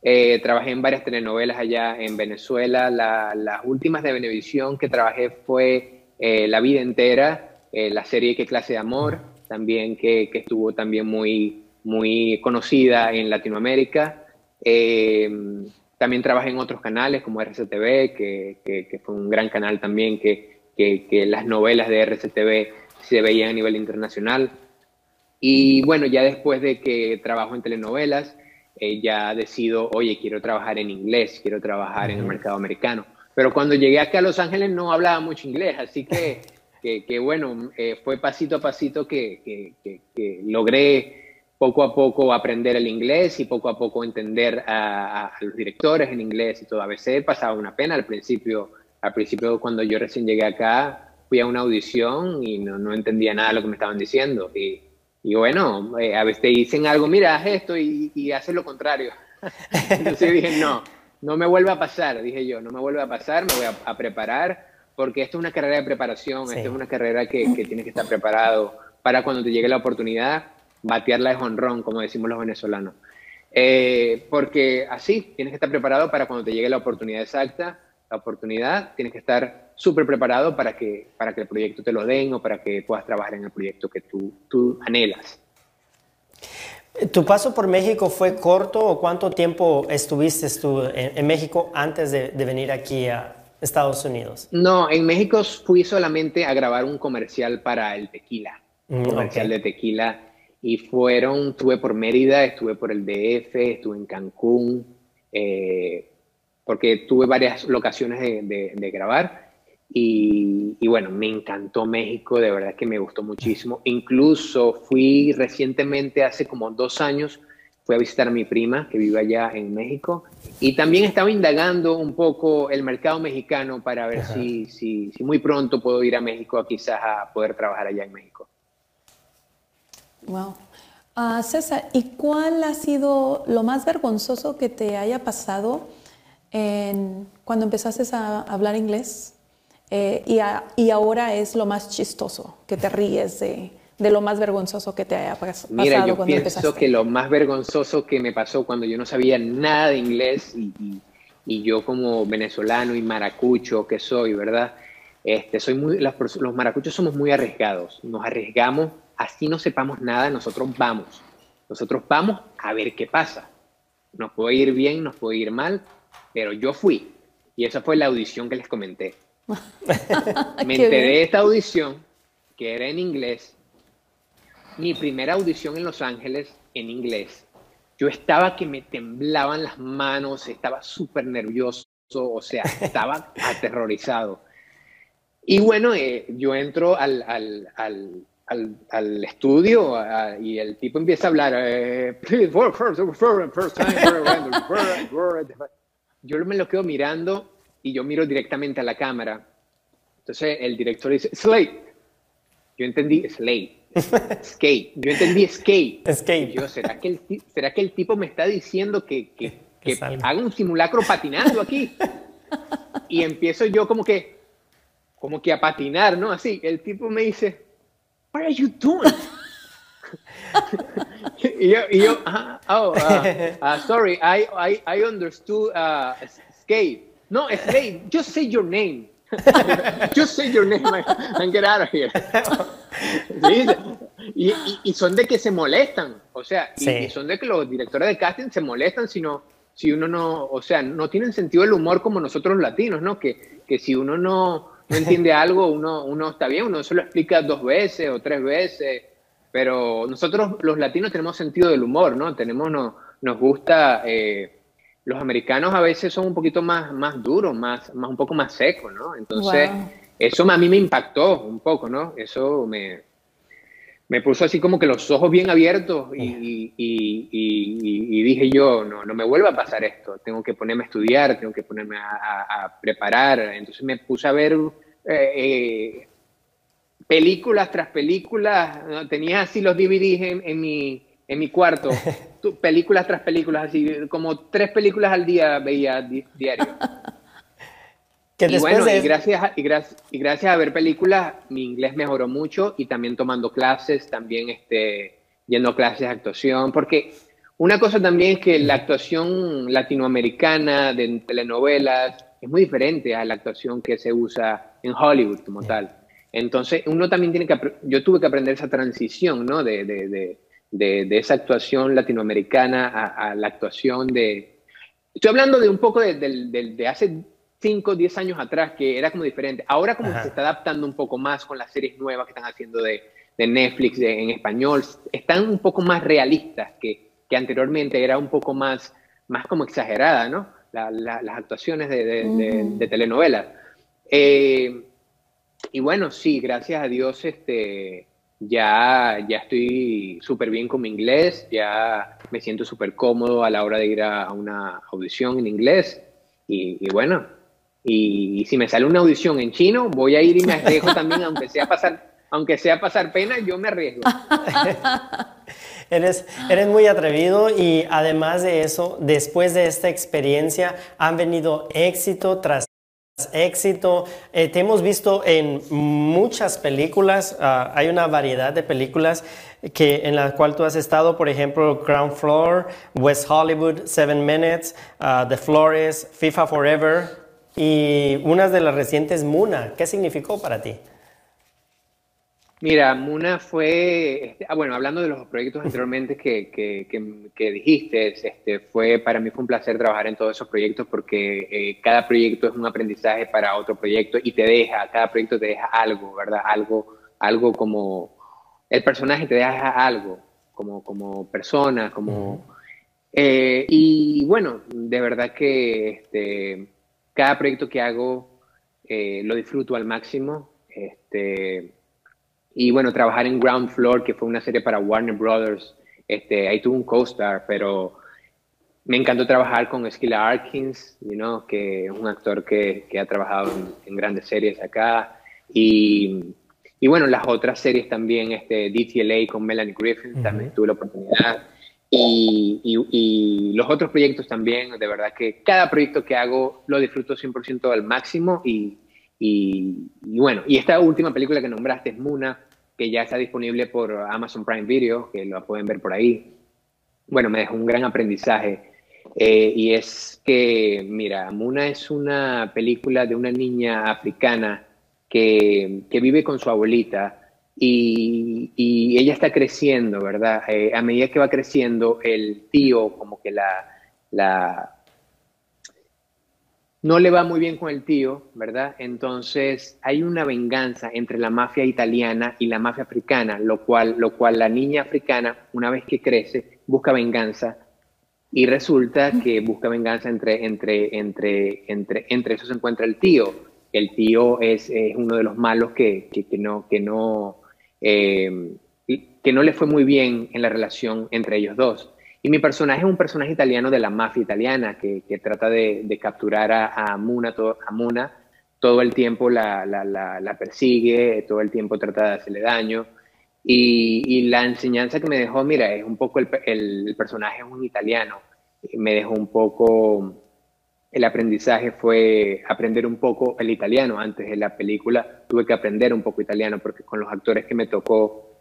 Eh, trabajé en varias telenovelas allá en Venezuela. La, las últimas de Venevisión que trabajé fue eh, La vida entera, eh, la serie Qué clase de amor, también que, que estuvo también muy, muy conocida en Latinoamérica. Eh, también trabajé en otros canales como RCTV, que, que, que fue un gran canal también, que, que, las novelas de RCTV se veían a nivel internacional. Y bueno, ya después de que trabajo en telenovelas, eh, ya decido, oye, quiero trabajar en inglés, quiero trabajar en el mercado americano. Pero cuando llegué acá a Los Ángeles no hablaba mucho inglés, así que, que, bueno, eh, fue pasito a pasito que, logré poco a poco aprender el inglés y poco a poco entender a, los directores en inglés y todo. A veces pasaba una pena al principio, al principio cuando yo recién llegué acá, fui a una audición y no, entendía nada lo que me estaban diciendo. Y, bueno, eh, a veces te dicen algo, mira, haz esto y, y haces lo contrario. [laughs] Entonces dije, no, no me vuelve a pasar, dije yo, no me vuelve a pasar, me voy a preparar, porque esto es una carrera de preparación, sí. esto es una carrera que, que tienes que estar preparado para cuando te llegue la oportunidad batearla de honrón, como decimos los venezolanos. Eh, porque así tienes que estar preparado para cuando te llegue la oportunidad exacta, la oportunidad, tienes que estar súper preparado para que, para que el proyecto te lo den o para que puedas trabajar en el proyecto que tú, tú anhelas. ¿Tu paso por México fue corto o cuánto tiempo estuviste tú en, en México antes de, de, venir aquí a Estados Unidos? No, en México fui solamente a grabar un comercial para el tequila, un mm, comercial okay. de tequila y fueron, estuve por Mérida, estuve por el DF, estuve en Cancún, eh, porque tuve varias locaciones de, de, de grabar y, y, bueno, me encantó México, de verdad que me gustó muchísimo. Incluso fui recientemente, hace como dos años, fui a visitar a mi prima que vive allá en México y también estaba indagando un poco el mercado mexicano para ver si, si, si muy pronto puedo ir a México quizás a poder trabajar allá en México. Wow. Uh, César, ¿y cuál ha sido lo más vergonzoso que te haya pasado en, cuando empezaste a hablar inglés? Eh, y, a, y, ahora es lo más chistoso, que te ríes de, de lo más vergonzoso que te haya pasado Mira, yo cuando pienso empezaste. que lo más vergonzoso que me pasó cuando yo no sabía nada de inglés y, y, y yo como venezolano y maracucho que soy, ¿verdad? Este, soy muy, los, los maracuchos somos muy arriesgados, nos arriesgamos así no sepamos nada, nosotros vamos. Nosotros vamos a ver qué pasa. Nos puede ir bien, nos puede ir mal, pero yo fui. Y esa fue la audición que les comenté. [laughs] me enteré de esta audición, que era en inglés. Mi primera audición en Los Ángeles en inglés. Yo estaba que me temblaban las manos, estaba súper nervioso, o sea, [laughs] estaba aterrorizado. Y bueno, eh, yo entro al, al, al al, al estudio uh, y el tipo empieza a hablar. Eh, yo me lo quedo mirando y yo miro directamente a la cámara. Entonces el director dice, Slate. Yo entendí Slate. Skate. Yo entendí skate. Skate. Yo, ¿será que, el, ¿será que el tipo me está diciendo que, que, que, que haga un simulacro patinando aquí? Y empiezo yo como que, como que a patinar, ¿no? Así. El tipo me dice, what are you doing? [laughs] y yo, y yo uh, oh, uh, uh, sorry, I, I, I understood uh, skate. No, skate, just say your name. Just say your name and get out of here. ¿Sí? Y, y, y, son de que se molestan, o sea, sí. y, y, son de que los directores de casting se molestan si, no, si uno no, o sea, no tienen sentido del humor como nosotros los latinos, ¿no? Que, que si uno no, no entiende algo, uno, uno está bien, uno solo explica dos veces o tres veces, pero nosotros los latinos tenemos sentido del humor, ¿no? Tenemos, no, nos gusta, eh, los americanos a veces son un poquito más, más duros, más, más, un poco más secos, ¿no? Entonces, Wow. eso a mí me impactó un poco, ¿no? Eso me, me puso así como que los ojos bien abiertos y, y- y- y- y dije yo, no, no me vuelva a pasar esto, tengo que ponerme a estudiar, tengo que ponerme a, a- a preparar. Entonces me puse a ver eh, eh, películas tras películas, ¿no? tenía así los DVDs en, en mi, en mi cuarto, [laughs] películas tras películas, así como tres películas al día veía di- diario. [laughs] Que Y bueno, y gracias, a, y, gracias, y gracias a ver películas, mi inglés mejoró mucho y también tomando clases, también este, yendo a clases de actuación, porque una cosa también es que la actuación latinoamericana de telenovelas es muy diferente a la actuación que se usa en Hollywood como tal. Entonces, uno también tiene que, yo tuve que aprender esa transición, ¿no? De, de, de, de, de esa actuación latinoamericana a, a la actuación de, Estoy hablando de un poco de, del- de hace 5, 10 años atrás, que era como diferente. Ahora como Ajá. se está adaptando un poco más con las series nuevas que están haciendo de, de Netflix de- en español. Están un poco más realistas que, que anteriormente era un poco más, más como exagerada, ¿no? La- la- las actuaciones de, de, de- de telenovelas. Eh, y bueno, sí, gracias a Dios, este, ya, ya estoy súper bien con mi inglés, ya me siento súper cómodo a la hora de ir a, una audición en inglés. Y, y bueno, y, y si me sale una audición en chino, voy a ir y me arriesgo [laughs] también, aunque sea pasar, aunque sea pasar pena, yo me arriesgo. [laughs] Eres, eres muy atrevido y además de eso, después de esta experiencia han venido éxito tras éxito. Eh, te hemos visto en muchas películas, ah, hay una variedad de películas que, en la cual tú has estado, por ejemplo, Ground Floor, West Hollywood, Seven Minutes, ah, The Flores, FIFA Forever y unas de las recientes, Muna. ¿Qué significó para ti? Mira, Muna fue, este, ah, bueno, hablando de los proyectos anteriormente que, que, que- que dijiste, este, fue, para mí fue un placer trabajar en todos esos proyectos porque eh, cada proyecto es un aprendizaje para otro proyecto y te deja, cada proyecto te deja algo, ¿verdad? Algo, algo como, el personaje te deja algo, como, como persona, como... eh, y bueno, de verdad que este, cada proyecto que hago eh, lo disfruto al máximo. Este, y bueno, trabajar en Ground Floor, que fue una serie para Warner Brothers, este, ahí tuve un co-star, pero me encantó trabajar con Skilla Arkins, you know, que es un actor que, que ha trabajado en, en grandes series acá. Y, y bueno, las otras series también, este, DTLA con Melanie Griffin, también tuve la oportunidad. Y, y- y los otros proyectos también, de verdad que cada proyecto que hago lo disfruto 100% al máximo. Y, y, bueno, y esta última película que nombraste es Muna, que ya está disponible por Amazon Prime Video, que lo pueden ver por ahí. Bueno, me dejó un gran aprendizaje. Eh, y es que, mira, Muna es una película de una niña africana que, que vive con su abuelita y, y ella está creciendo, ¿verdad? Eh, a medida que va creciendo, el tío como que la, la, no le va muy bien con el tío, ¿verdad? Entonces hay una venganza entre la mafia italiana y la mafia africana, lo cual, lo cual la niña africana, una vez que crece, busca venganza y resulta que busca venganza entre, entre, entre, entre, entre eso se encuentra el tío. El tío es, es uno de los malos que, que, que no, que, no, eh, que no le fue muy bien en la relación entre ellos dos. Y mi personaje es un personaje italiano de la mafia italiana que, que trata de, de capturar a, a, Muna, todo, a Muna todo el tiempo la, la, la, la, persigue, todo el tiempo trata de hacerle daño. Y, y, la enseñanza que me dejó, mira, es un poco el, el, el personaje es un italiano. Me dejó un poco, el aprendizaje fue aprender un poco el italiano. Antes de la película tuve que aprender un poco italiano porque con los actores que me tocó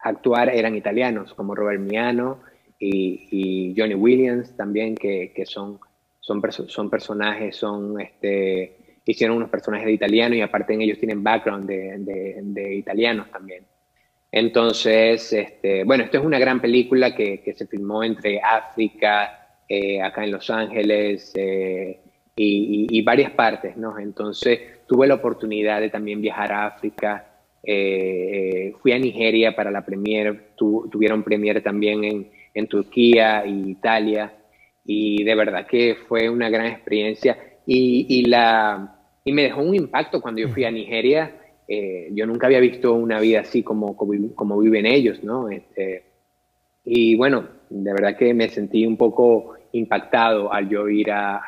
actuar eran italianos, como Robert Miano, y, y, Johnny Williams también, que, que son, son, perso son, personajes, son, este, hicieron unos personajes de italiano y aparte ellos tienen background de, de, de italianos también. Entonces, este, bueno, esto es una gran película que, que se filmó entre África, eh, acá en Los Ángeles eh, y, y, y, varias partes, ¿no? Entonces, tuve la oportunidad de también viajar a África. Eh, fui a Nigeria para la premier, tuvieron premier también en, en Turquía y Italia. Y de verdad que fue una gran experiencia. Y, y, la, y me dejó un impacto cuando yo fui a Nigeria. Eh, yo nunca había visto una vida así como, como, viven ellos, ¿no? Este, y bueno, de verdad que me sentí un poco impactado al yo ir a,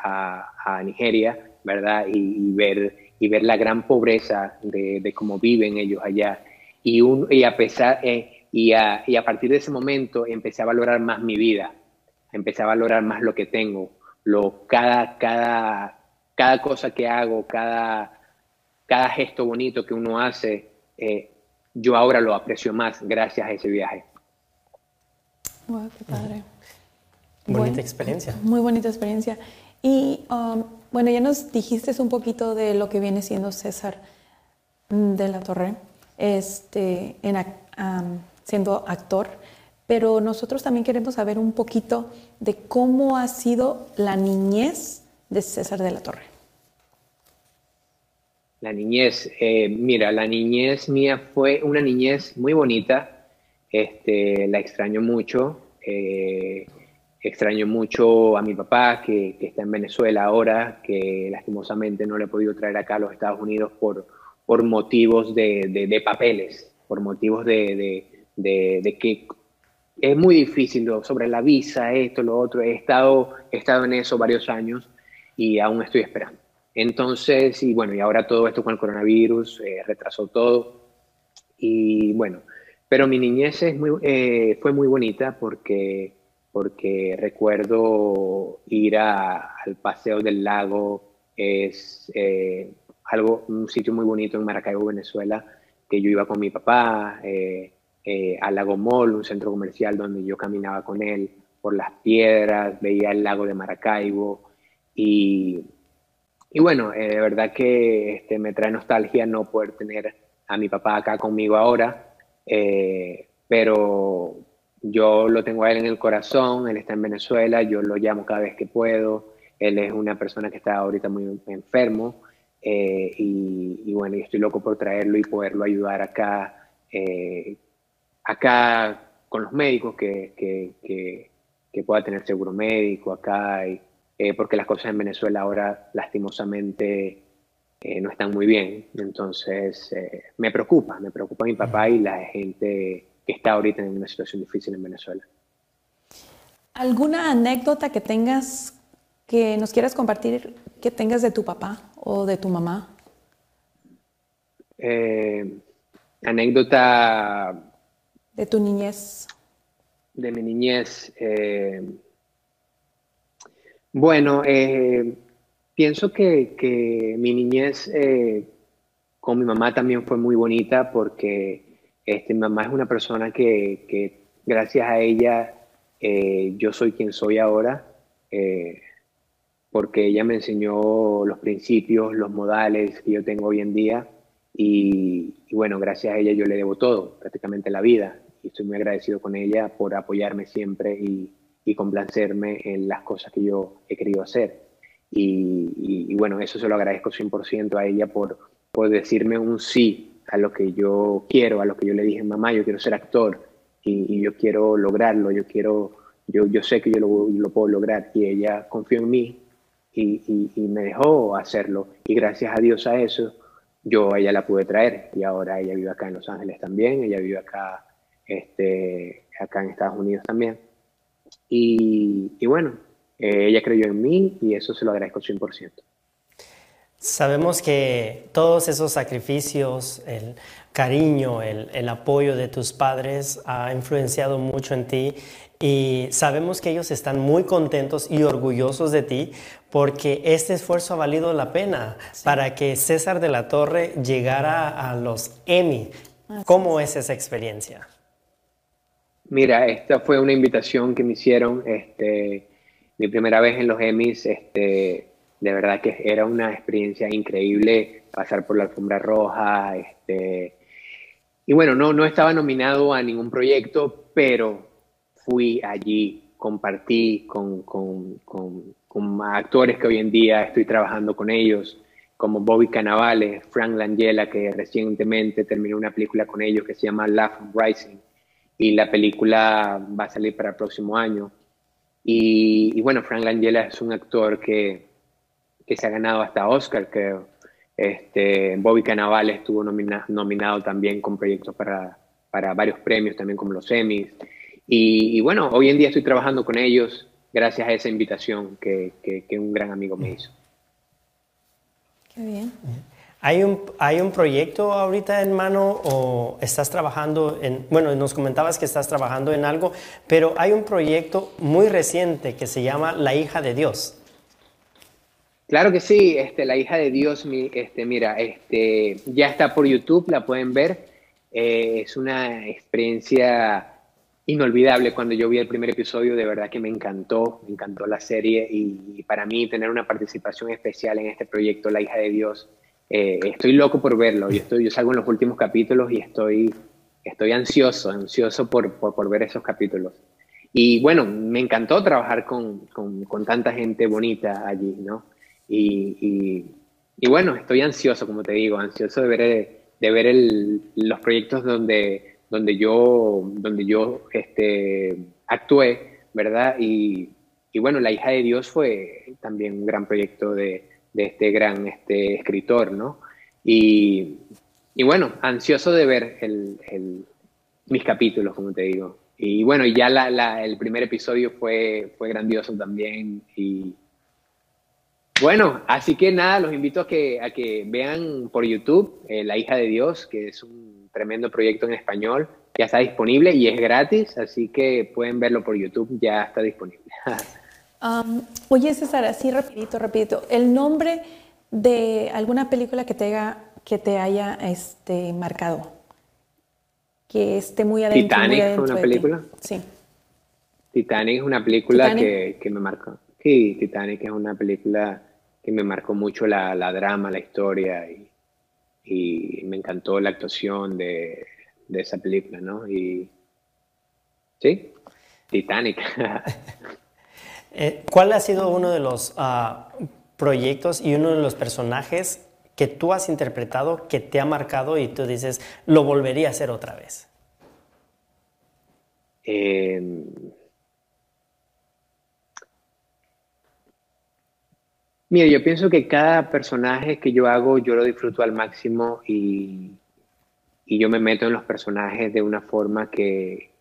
a, Nigeria, ¿verdad? Y, ver, y ver la gran pobreza de, de cómo viven ellos allá. Y, un, y a pesar, eh, y, a, y, a, partir de ese momento empecé a valorar más mi vida, empecé a valorar más lo que tengo, lo, cada, cada, cada cosa que hago, cada, cada gesto bonito que uno hace, eh, yo ahora lo aprecio más gracias a ese viaje. Wow, qué padre. Bonita experiencia. Muy bonita experiencia. Y um, bueno, ya nos dijiste un poquito de lo que viene siendo César de la Torre, este, en, siendo actor, pero nosotros también queremos saber un poquito de cómo ha sido la niñez de César de la Torre. La niñez, eh, mira, la niñez mía fue una niñez muy bonita, este, la extraño mucho. Eh, Extraño mucho a mi papá, que, está en Venezuela ahora, que lastimosamente no le he podido traer acá a los Estados Unidos por, por motivos de, papeles, por motivos de, que es muy difícil sobre la visa, esto, lo otro. He estado, he estado en eso varios años y aún estoy esperando. Entonces, y bueno, y ahora todo esto con el coronavirus eh, retrasó todo. Y bueno, pero mi niñez es muy, eh, fue muy bonita porque porque recuerdo ir al Paseo del Lago, es eh, algo, un sitio muy bonito en Maracaibo, Venezuela, que yo iba con mi papá, eh, eh, al Lago Mall, un centro comercial donde yo caminaba con él por las piedras, veía el lago de Maracaibo. Y, y bueno, de verdad que este, me trae nostalgia no poder tener a mi papá acá conmigo ahora, pero, yo lo tengo a él en el corazón, él está en Venezuela, yo lo llamo cada vez que puedo, él es una persona que está ahorita muy enfermo eh, y, bueno, yo estoy loco por traerlo y poderlo ayudar acá, eh, acá con los médicos, que, que, que, pueda tener seguro médico acá, y, eh, porque las cosas en Venezuela ahora lastimosamente no están muy bien, entonces me preocupa, me preocupa mi papá y la gente que está ahorita en una situación difícil en Venezuela. ¿Alguna anécdota que tengas que nos quieras compartir que tengas de tu papá o de tu mamá? Eh, anécdota. De tu niñez. De mi niñez. Eh, bueno, eh, pienso que, que, mi niñez con mi mamá también fue muy bonita porque este, mi mamá es una persona que, gracias a ella yo soy quien soy ahora, eh, porque ella me enseñó los principios, los modales que yo tengo hoy en día y, bueno, gracias a ella yo le debo todo, prácticamente la vida y estoy muy agradecido con ella por apoyarme siempre y, complacerme en las cosas que yo he querido hacer. Y, bueno, eso se lo agradezco 100% a ella por, por decirme un sí a lo que yo quiero, a lo que yo le dije, mamá, yo quiero ser actor y, yo quiero lograrlo, yo quiero, yo, yo sé que yo lo, puedo lograr y ella confió en mí y, me dejó hacerlo. Y gracias a Dios a eso yo a ella la pude traer. Y ahora ella vive acá en Los Ángeles también, ella vive acá, este, acá en Estados Unidos también. Y, bueno, eh, ella creyó en mí y eso se lo agradezco 100%. Sabemos que todos esos sacrificios, el cariño, el, apoyo de tus padres ha influenciado mucho en ti y sabemos que ellos están muy contentos y orgullosos de ti porque este esfuerzo ha valido la pena para que César de la Torre llegara a los Emmy. ¿Cómo es esa experiencia? Mira, esta fue una invitación que me hicieron, este, mi primera vez en los Emmys, este, de verdad que era una experiencia increíble pasar por la alfombra roja. Este, y bueno, no, no estaba nominado a ningún proyecto, pero fui allí, compartí con, con, con, actores que hoy en día estoy trabajando con ellos. como Bobby Cannavale, Frank Langella, que recientemente terminó una película con ellos que se llama Laugh Rising, y la película va a salir para el próximo año. Y, bueno, Frank Langella es un actor que, que, se ha ganado hasta Oscar, creo. Este, Bobby Cannavale estuvo nominado también con proyectos para, para varios premios, también como los Emmys. Y, bueno, hoy en día estoy trabajando con ellos gracias a esa invitación que, que un gran amigo me hizo. Qué bien. ¿Hay un, ¿Hay un proyecto ahorita en mano o estás trabajando en, bueno, nos comentabas que estás trabajando en algo, pero hay un proyecto muy reciente que se llama La hija de Dios. Claro que sí, este, La hija de Dios, este, mira, este, ya está por YouTube, la pueden ver. Eh, es una experiencia inolvidable cuando yo vi el primer episodio, de verdad que me encantó, me encantó la serie y, para mí tener una participación especial en este proyecto, La hija de Dios, eh, estoy loco por verlo, yo, estoy, yo salgo en los últimos capítulos y estoy, estoy ansioso, ansioso por, por, ver esos capítulos. Y bueno, me encantó trabajar con, con, tanta gente bonita allí, ¿no? Y, y, bueno, estoy ansioso, como te digo, ansioso de ver, de ver los proyectos donde donde yo, donde yo este, actué, ¿verdad? Y, y, bueno, La hija de Dios fue también un gran proyecto de, de este gran este, escritor, ¿no? Y, y bueno, ansioso de ver el, mis capítulos, como te digo. Y bueno, ya la, la, el primer episodio fue, fue grandioso también. Y bueno, así que nada, los invito a que, a que vean por YouTube eh, La hija de Dios, que es un tremendo proyecto en español. Ya está disponible y es gratis, así que pueden verlo por YouTube, ya está disponible. [laughs] um, oye, César, así rapidito, rapidito, el nombre de alguna película que te haya, que te haya este, marcado, que esté muy adentro. Titanic muy una película. Sí. Titanic es una película Que, que, me marcó. Sí, Titanic es una película que me marcó mucho la, la drama, la historia y y me encantó la actuación de, de esa película, ¿no? Y sí, Titanic. [laughs] Eh, ¿Cuál ha sido uno de los ah, proyectos y uno de los personajes que tú has interpretado que te ha marcado y tú dices, lo volvería a hacer otra vez? Eh, Mira, yo pienso que cada personaje que yo hago, yo lo disfruto al máximo y, y yo me meto en los personajes de una forma que,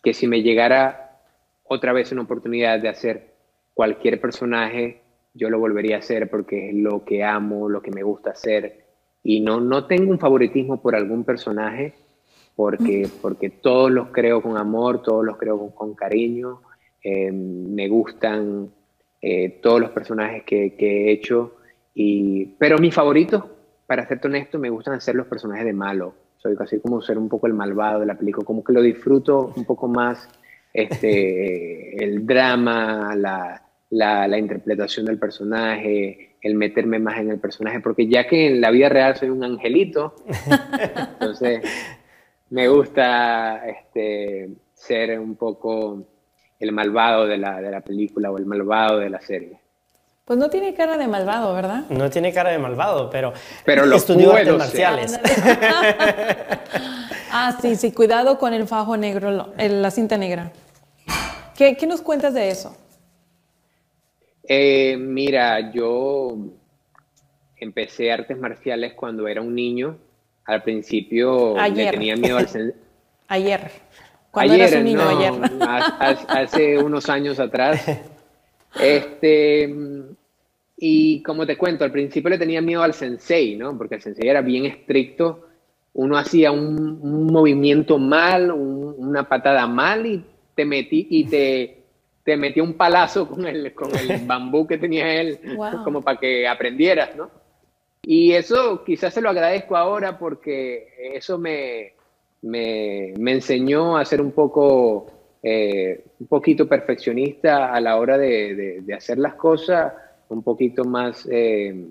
que si me llegara otra vez una oportunidad de hacer cualquier personaje, yo lo volvería a hacer porque es lo que amo, lo que me gusta hacer. Y no, no tengo un favoritismo por algún personaje, porque, porque todos los creo con amor, todos los creo con, cariño, eh, me gustan eh, todos los personajes que, he hecho. Y, pero mis favoritos, para serte honesto, me gustan hacer los personajes de malo. Soy casi como ser un poco el malvado de la película, como que lo disfruto un poco más este, [laughs] el drama, la, la, interpretación del personaje, el meterme más en el personaje, porque ya que en la vida real soy un angelito, [laughs] entonces me gusta este, ser un poco el malvado de la, de la película o el malvado de la serie. Pues no tiene cara de malvado, ¿verdad? No tiene cara de malvado, pero, pero lo estudió artes marciales. [laughs] ah, sí, sí, cuidado con el fajo negro, la cinta negra. ¿Qué, ¿Qué, nos cuentas de eso? Eh, mira, yo empecé artes marciales cuando era un niño. Al principio le tenía miedo al... [laughs] Ayer. Cuando ayer, eras un niño, ayer. Hace [laughs] unos años atrás. Este, y como te cuento, al principio le tenía miedo al sensei, ¿no? Porque el sensei era bien estricto. Uno hacía un, movimiento mal, una patada mal y te metí y te, te metí un palazo con el, con el [laughs] bambú que tenía él, como para que aprendieras, ¿no? Y eso quizás se lo agradezco ahora porque eso me, me, enseñó a ser un poco, eh, un poquito perfeccionista a la hora de, hacer las cosas, un poquito más eh,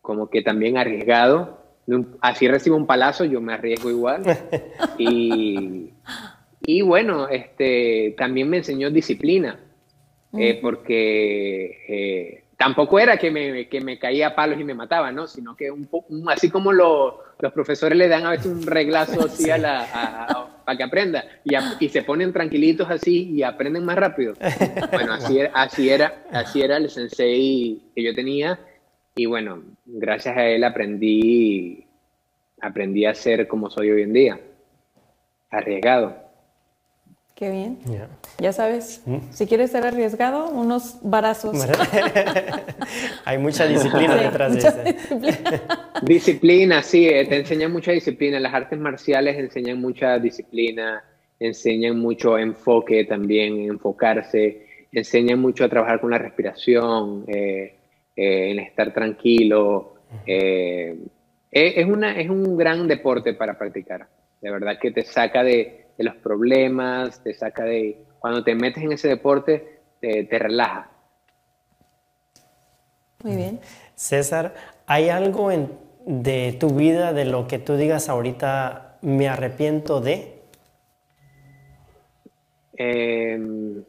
como que también arriesgado. Así recibo un palazo, yo me arriesgo igual. [laughs] Y, y bueno, este, también me enseñó disciplina, eh, porque tampoco era que me, que me caía a palos y me mataba, ¿no? Sino que un, así como lo, los profesores le dan a veces un reglazo así a la, para que aprenda y, y, se ponen tranquilitos así y aprenden más rápido. [laughs] Bueno, así era, así era, así era el sensei que yo tenía y bueno, gracias a él aprendí, aprendí a ser como soy hoy en día, arriesgado. Qué bien. Ya sabes, mm. si quieres ser arriesgado, unos barazos. [laughs] Hay mucha disciplina detrás de eso. [laughs] Disciplina. sí, eh, te enseñan mucha disciplina. Las artes marciales enseñan mucha disciplina, enseñan mucho enfoque también, enfocarse, enseñan mucho a trabajar con la respiración, eh, eh, en estar tranquilo. es, una, es un gran deporte para practicar. De verdad que te saca de de los problemas, te saca de... Cuando te metes en ese deporte, te, relaja. Muy bien. César, ¿hay algo en, de tu vida, de lo que tú digas ahorita, me arrepiento de? Em,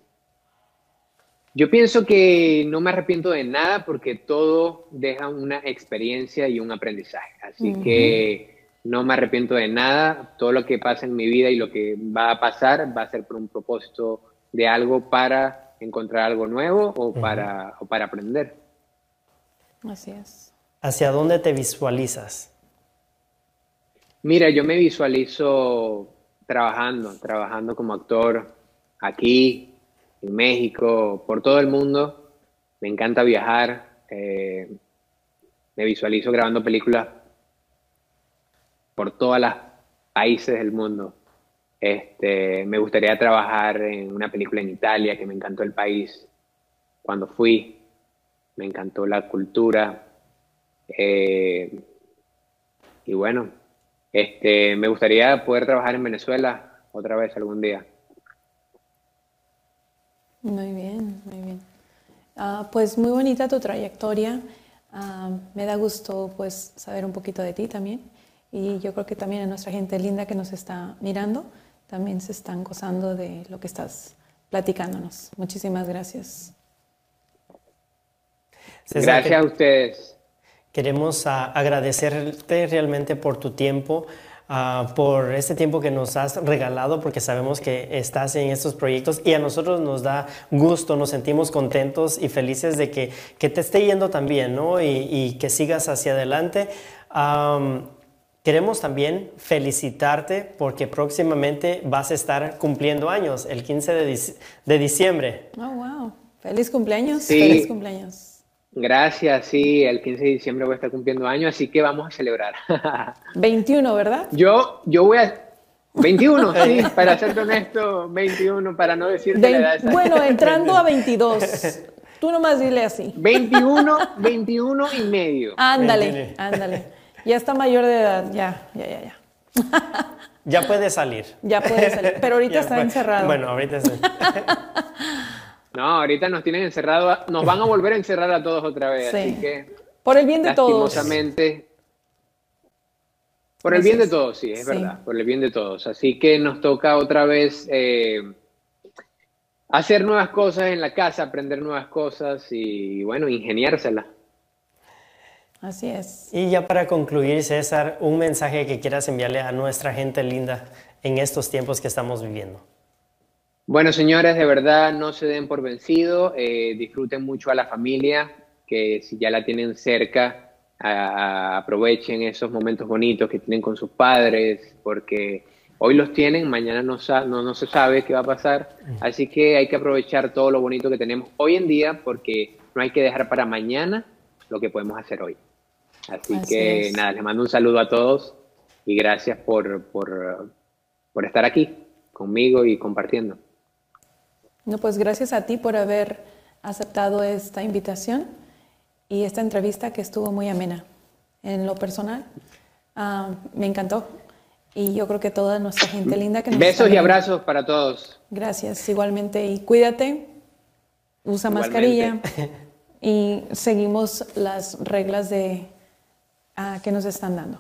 yo pienso que no me arrepiento de nada porque todo deja una experiencia y un aprendizaje. Así que no me arrepiento de nada, todo lo que pasa en mi vida y lo que va a pasar va a ser por un propósito de algo para encontrar algo nuevo o, para, para aprender. Así es. ¿Hacia dónde te visualizas? Mira, yo me visualizo trabajando, trabajando como actor aquí, en México, por todo el mundo. Me encanta viajar. Eh, me visualizo grabando películas por todos los países del mundo. Este, me gustaría trabajar en una película en Italia, que me encantó el país cuando fui, me encantó la cultura. Eh, y bueno, este, me gustaría poder trabajar en Venezuela otra vez algún día. Muy bien, muy bien. Ah, pues muy bonita tu trayectoria. Ah, me da gusto pues saber un poquito de ti también. Y yo creo que también a nuestra gente linda que nos está mirando, también se están gozando de lo que estás platicándonos. Muchísimas gracias. gracias a ustedes. Queremos agradecerte realmente por tu tiempo, ah, por este tiempo que nos has regalado, porque sabemos que estás en estos proyectos y a nosotros nos da gusto, nos sentimos contentos y felices de que, que te esté yendo también, ¿no? Y, y que sigas hacia adelante. Queremos también felicitarte porque próximamente vas a estar cumpliendo años, el 15 de, diciembre. Oh, wow. Feliz cumpleaños. Feliz cumpleaños. Gracias, sí, el 15 de diciembre voy a estar cumpliendo años, así que vamos a celebrar. [laughs] 21, ¿verdad? Yo, yo voy a... 21, [laughs] sí, para ser honesto, 21, para no decirte la edad. Bueno, entrando a [laughs] 22. Tú nomás dile así. 21, 21 y medio. Ándale, ándale. Ya está mayor de edad, ya, ya, ya, ya. [laughs] Ya puede salir. Ya puede salir, pero ahorita [laughs] está encerrado. Bueno, ahorita está. [laughs] no, ahorita nos tienen encerrado, nos van a volver a encerrar a todos otra vez, así que... Por el bien de todos. Por el bien de todos, sí, es verdad, por el bien de todos. Así que nos toca otra vez eh, hacer nuevas cosas en la casa, aprender nuevas cosas y, bueno, ingeniárselas. Así es. Y ya para concluir, César, un mensaje que quieras enviarle a nuestra gente linda en estos tiempos que estamos viviendo. Bueno, señores, de verdad no se den por vencido, eh, disfruten mucho a la familia, que si ya la tienen cerca, aprovechen esos momentos bonitos que tienen con sus padres, porque hoy los tienen, mañana no, no, no se sabe qué va a pasar, así que hay que aprovechar todo lo bonito que tenemos hoy en día, porque no hay que dejar para mañana lo que podemos hacer hoy. Así, que nada, les mando un saludo a todos y gracias por, por, por estar aquí conmigo y compartiendo. No, pues gracias a ti por haber aceptado esta invitación y esta entrevista que estuvo muy amena. En lo personal, ah, me encantó. Y yo creo que toda nuestra gente linda que nos Besos y abrazos para todos. Gracias, igualmente. Y cuídate, usa mascarilla y seguimos las reglas de que nos están dando.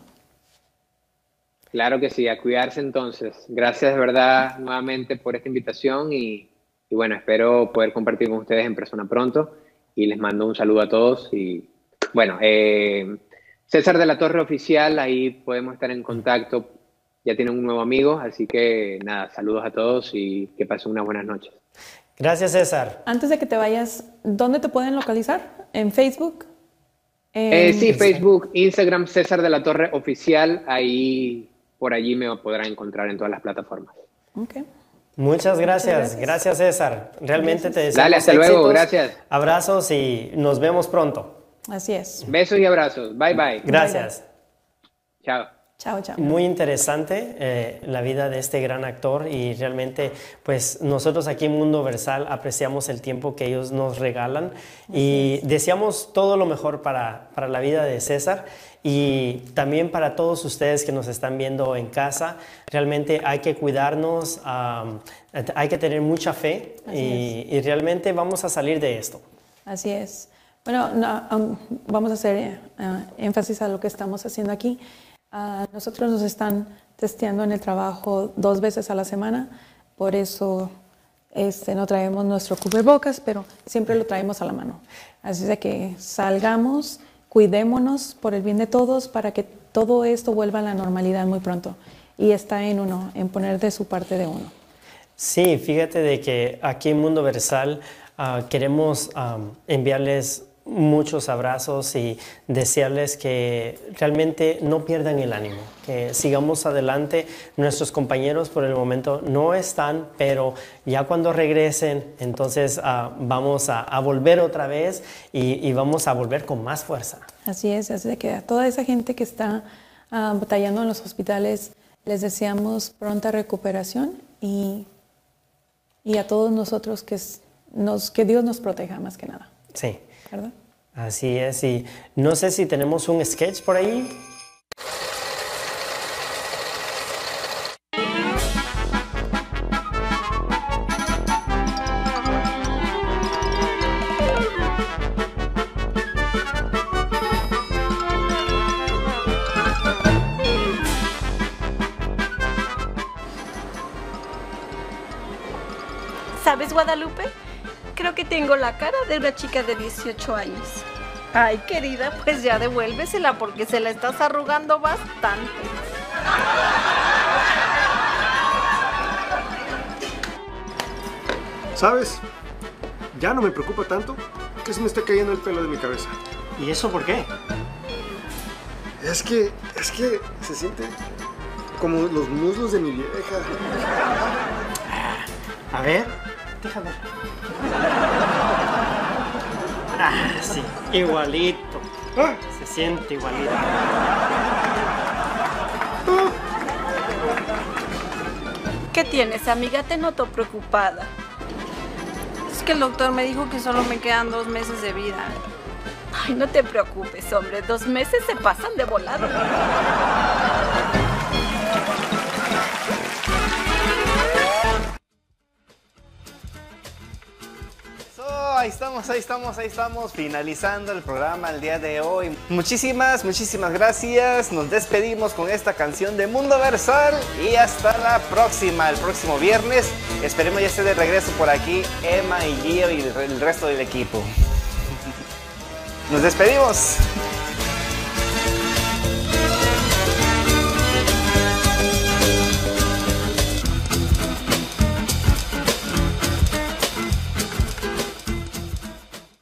Claro que sí, a cuidarse entonces. Gracias de verdad nuevamente por esta invitación y, bueno, espero poder compartir con ustedes en persona pronto. y les mando un saludo a todos. Y bueno, eh, César de la Torre Oficial, ahí podemos estar en contacto. Ya tienen un nuevo amigo, así que nada, saludos a todos y que pasen unas buenas noches. Gracias, César. Antes de que te vayas, ¿dónde te pueden localizar? ¿En Facebook? Eh, sí, Facebook, Instagram, César de la Torre Oficial, ahí por allí me podrán encontrar en todas las plataformas. Ok. Muchas gracias. gracias. gracias. César. Realmente te deseamos Dale, hasta luego, gracias. Abrazos y nos vemos pronto. Así es. Besos y abrazos. Bye bye. Gracias. Chao. Chao, chao. Muy interesante eh, la vida de este gran actor y realmente pues nosotros aquí en Mundo Versal apreciamos el tiempo que ellos nos regalan y deseamos todo lo mejor para, para la vida de César y también para todos ustedes que nos están viendo en casa. Realmente hay que cuidarnos, hay que tener mucha fe y, y realmente vamos a salir de esto. Así es. Bueno, no, um, vamos a hacer eh, énfasis a lo que estamos haciendo aquí. Ah, nosotros nos están testeando en el trabajo dos veces a la semana, por eso este, no traemos nuestro cubrebocas, pero siempre lo traemos a la mano. Así de que salgamos, cuidémonos por el bien de todos para que todo esto vuelva a la normalidad muy pronto. Y está en uno, en poner de su parte de uno. Sí, fíjate de que aquí en Mundo Versal ah, queremos am, enviarles muchos abrazos y desearles que realmente no pierdan el ánimo, que sigamos adelante. Nuestros compañeros por el momento no están, pero ya cuando regresen, entonces ah, vamos a, a volver otra vez y, y vamos a volver con más fuerza. Así es, así que a toda esa gente que está ah, batallando en los hospitales, les deseamos pronta recuperación y, y a todos nosotros que, nos, que Dios nos proteja más que nada, Sí, ¿verdad? Así es. Y no sé si tenemos un sketch por ahí. ¿Sabes, Guadalupe? Creo que tengo la cara de una chica de 18 años. Ay, querida, pues ya devuélvesela porque se la estás arrugando bastante. ¿Sabes? Ya no me preocupa tanto que se me está cayendo el pelo de mi cabeza. ¿Y eso por qué? Es que, es que se siente como los muslos de mi vieja. A ver, deja ver. Ah, sí, igualito. Se siente igualito. ¿Qué tienes, amiga? Te noto preocupada. Es que el doctor me dijo que solo me quedan dos meses de vida. Ay, no te preocupes, hombre. Dos meses se pasan de volado. Ahí estamos, ahí estamos, ahí estamos, finalizando el programa el día de hoy. Muchísimas, muchísimas gracias. Nos despedimos con esta canción de Mundo Versal y hasta la próxima, el próximo viernes. Esperemos ya esté de regreso por aquí Emma y Gio y el resto del equipo. Nos despedimos.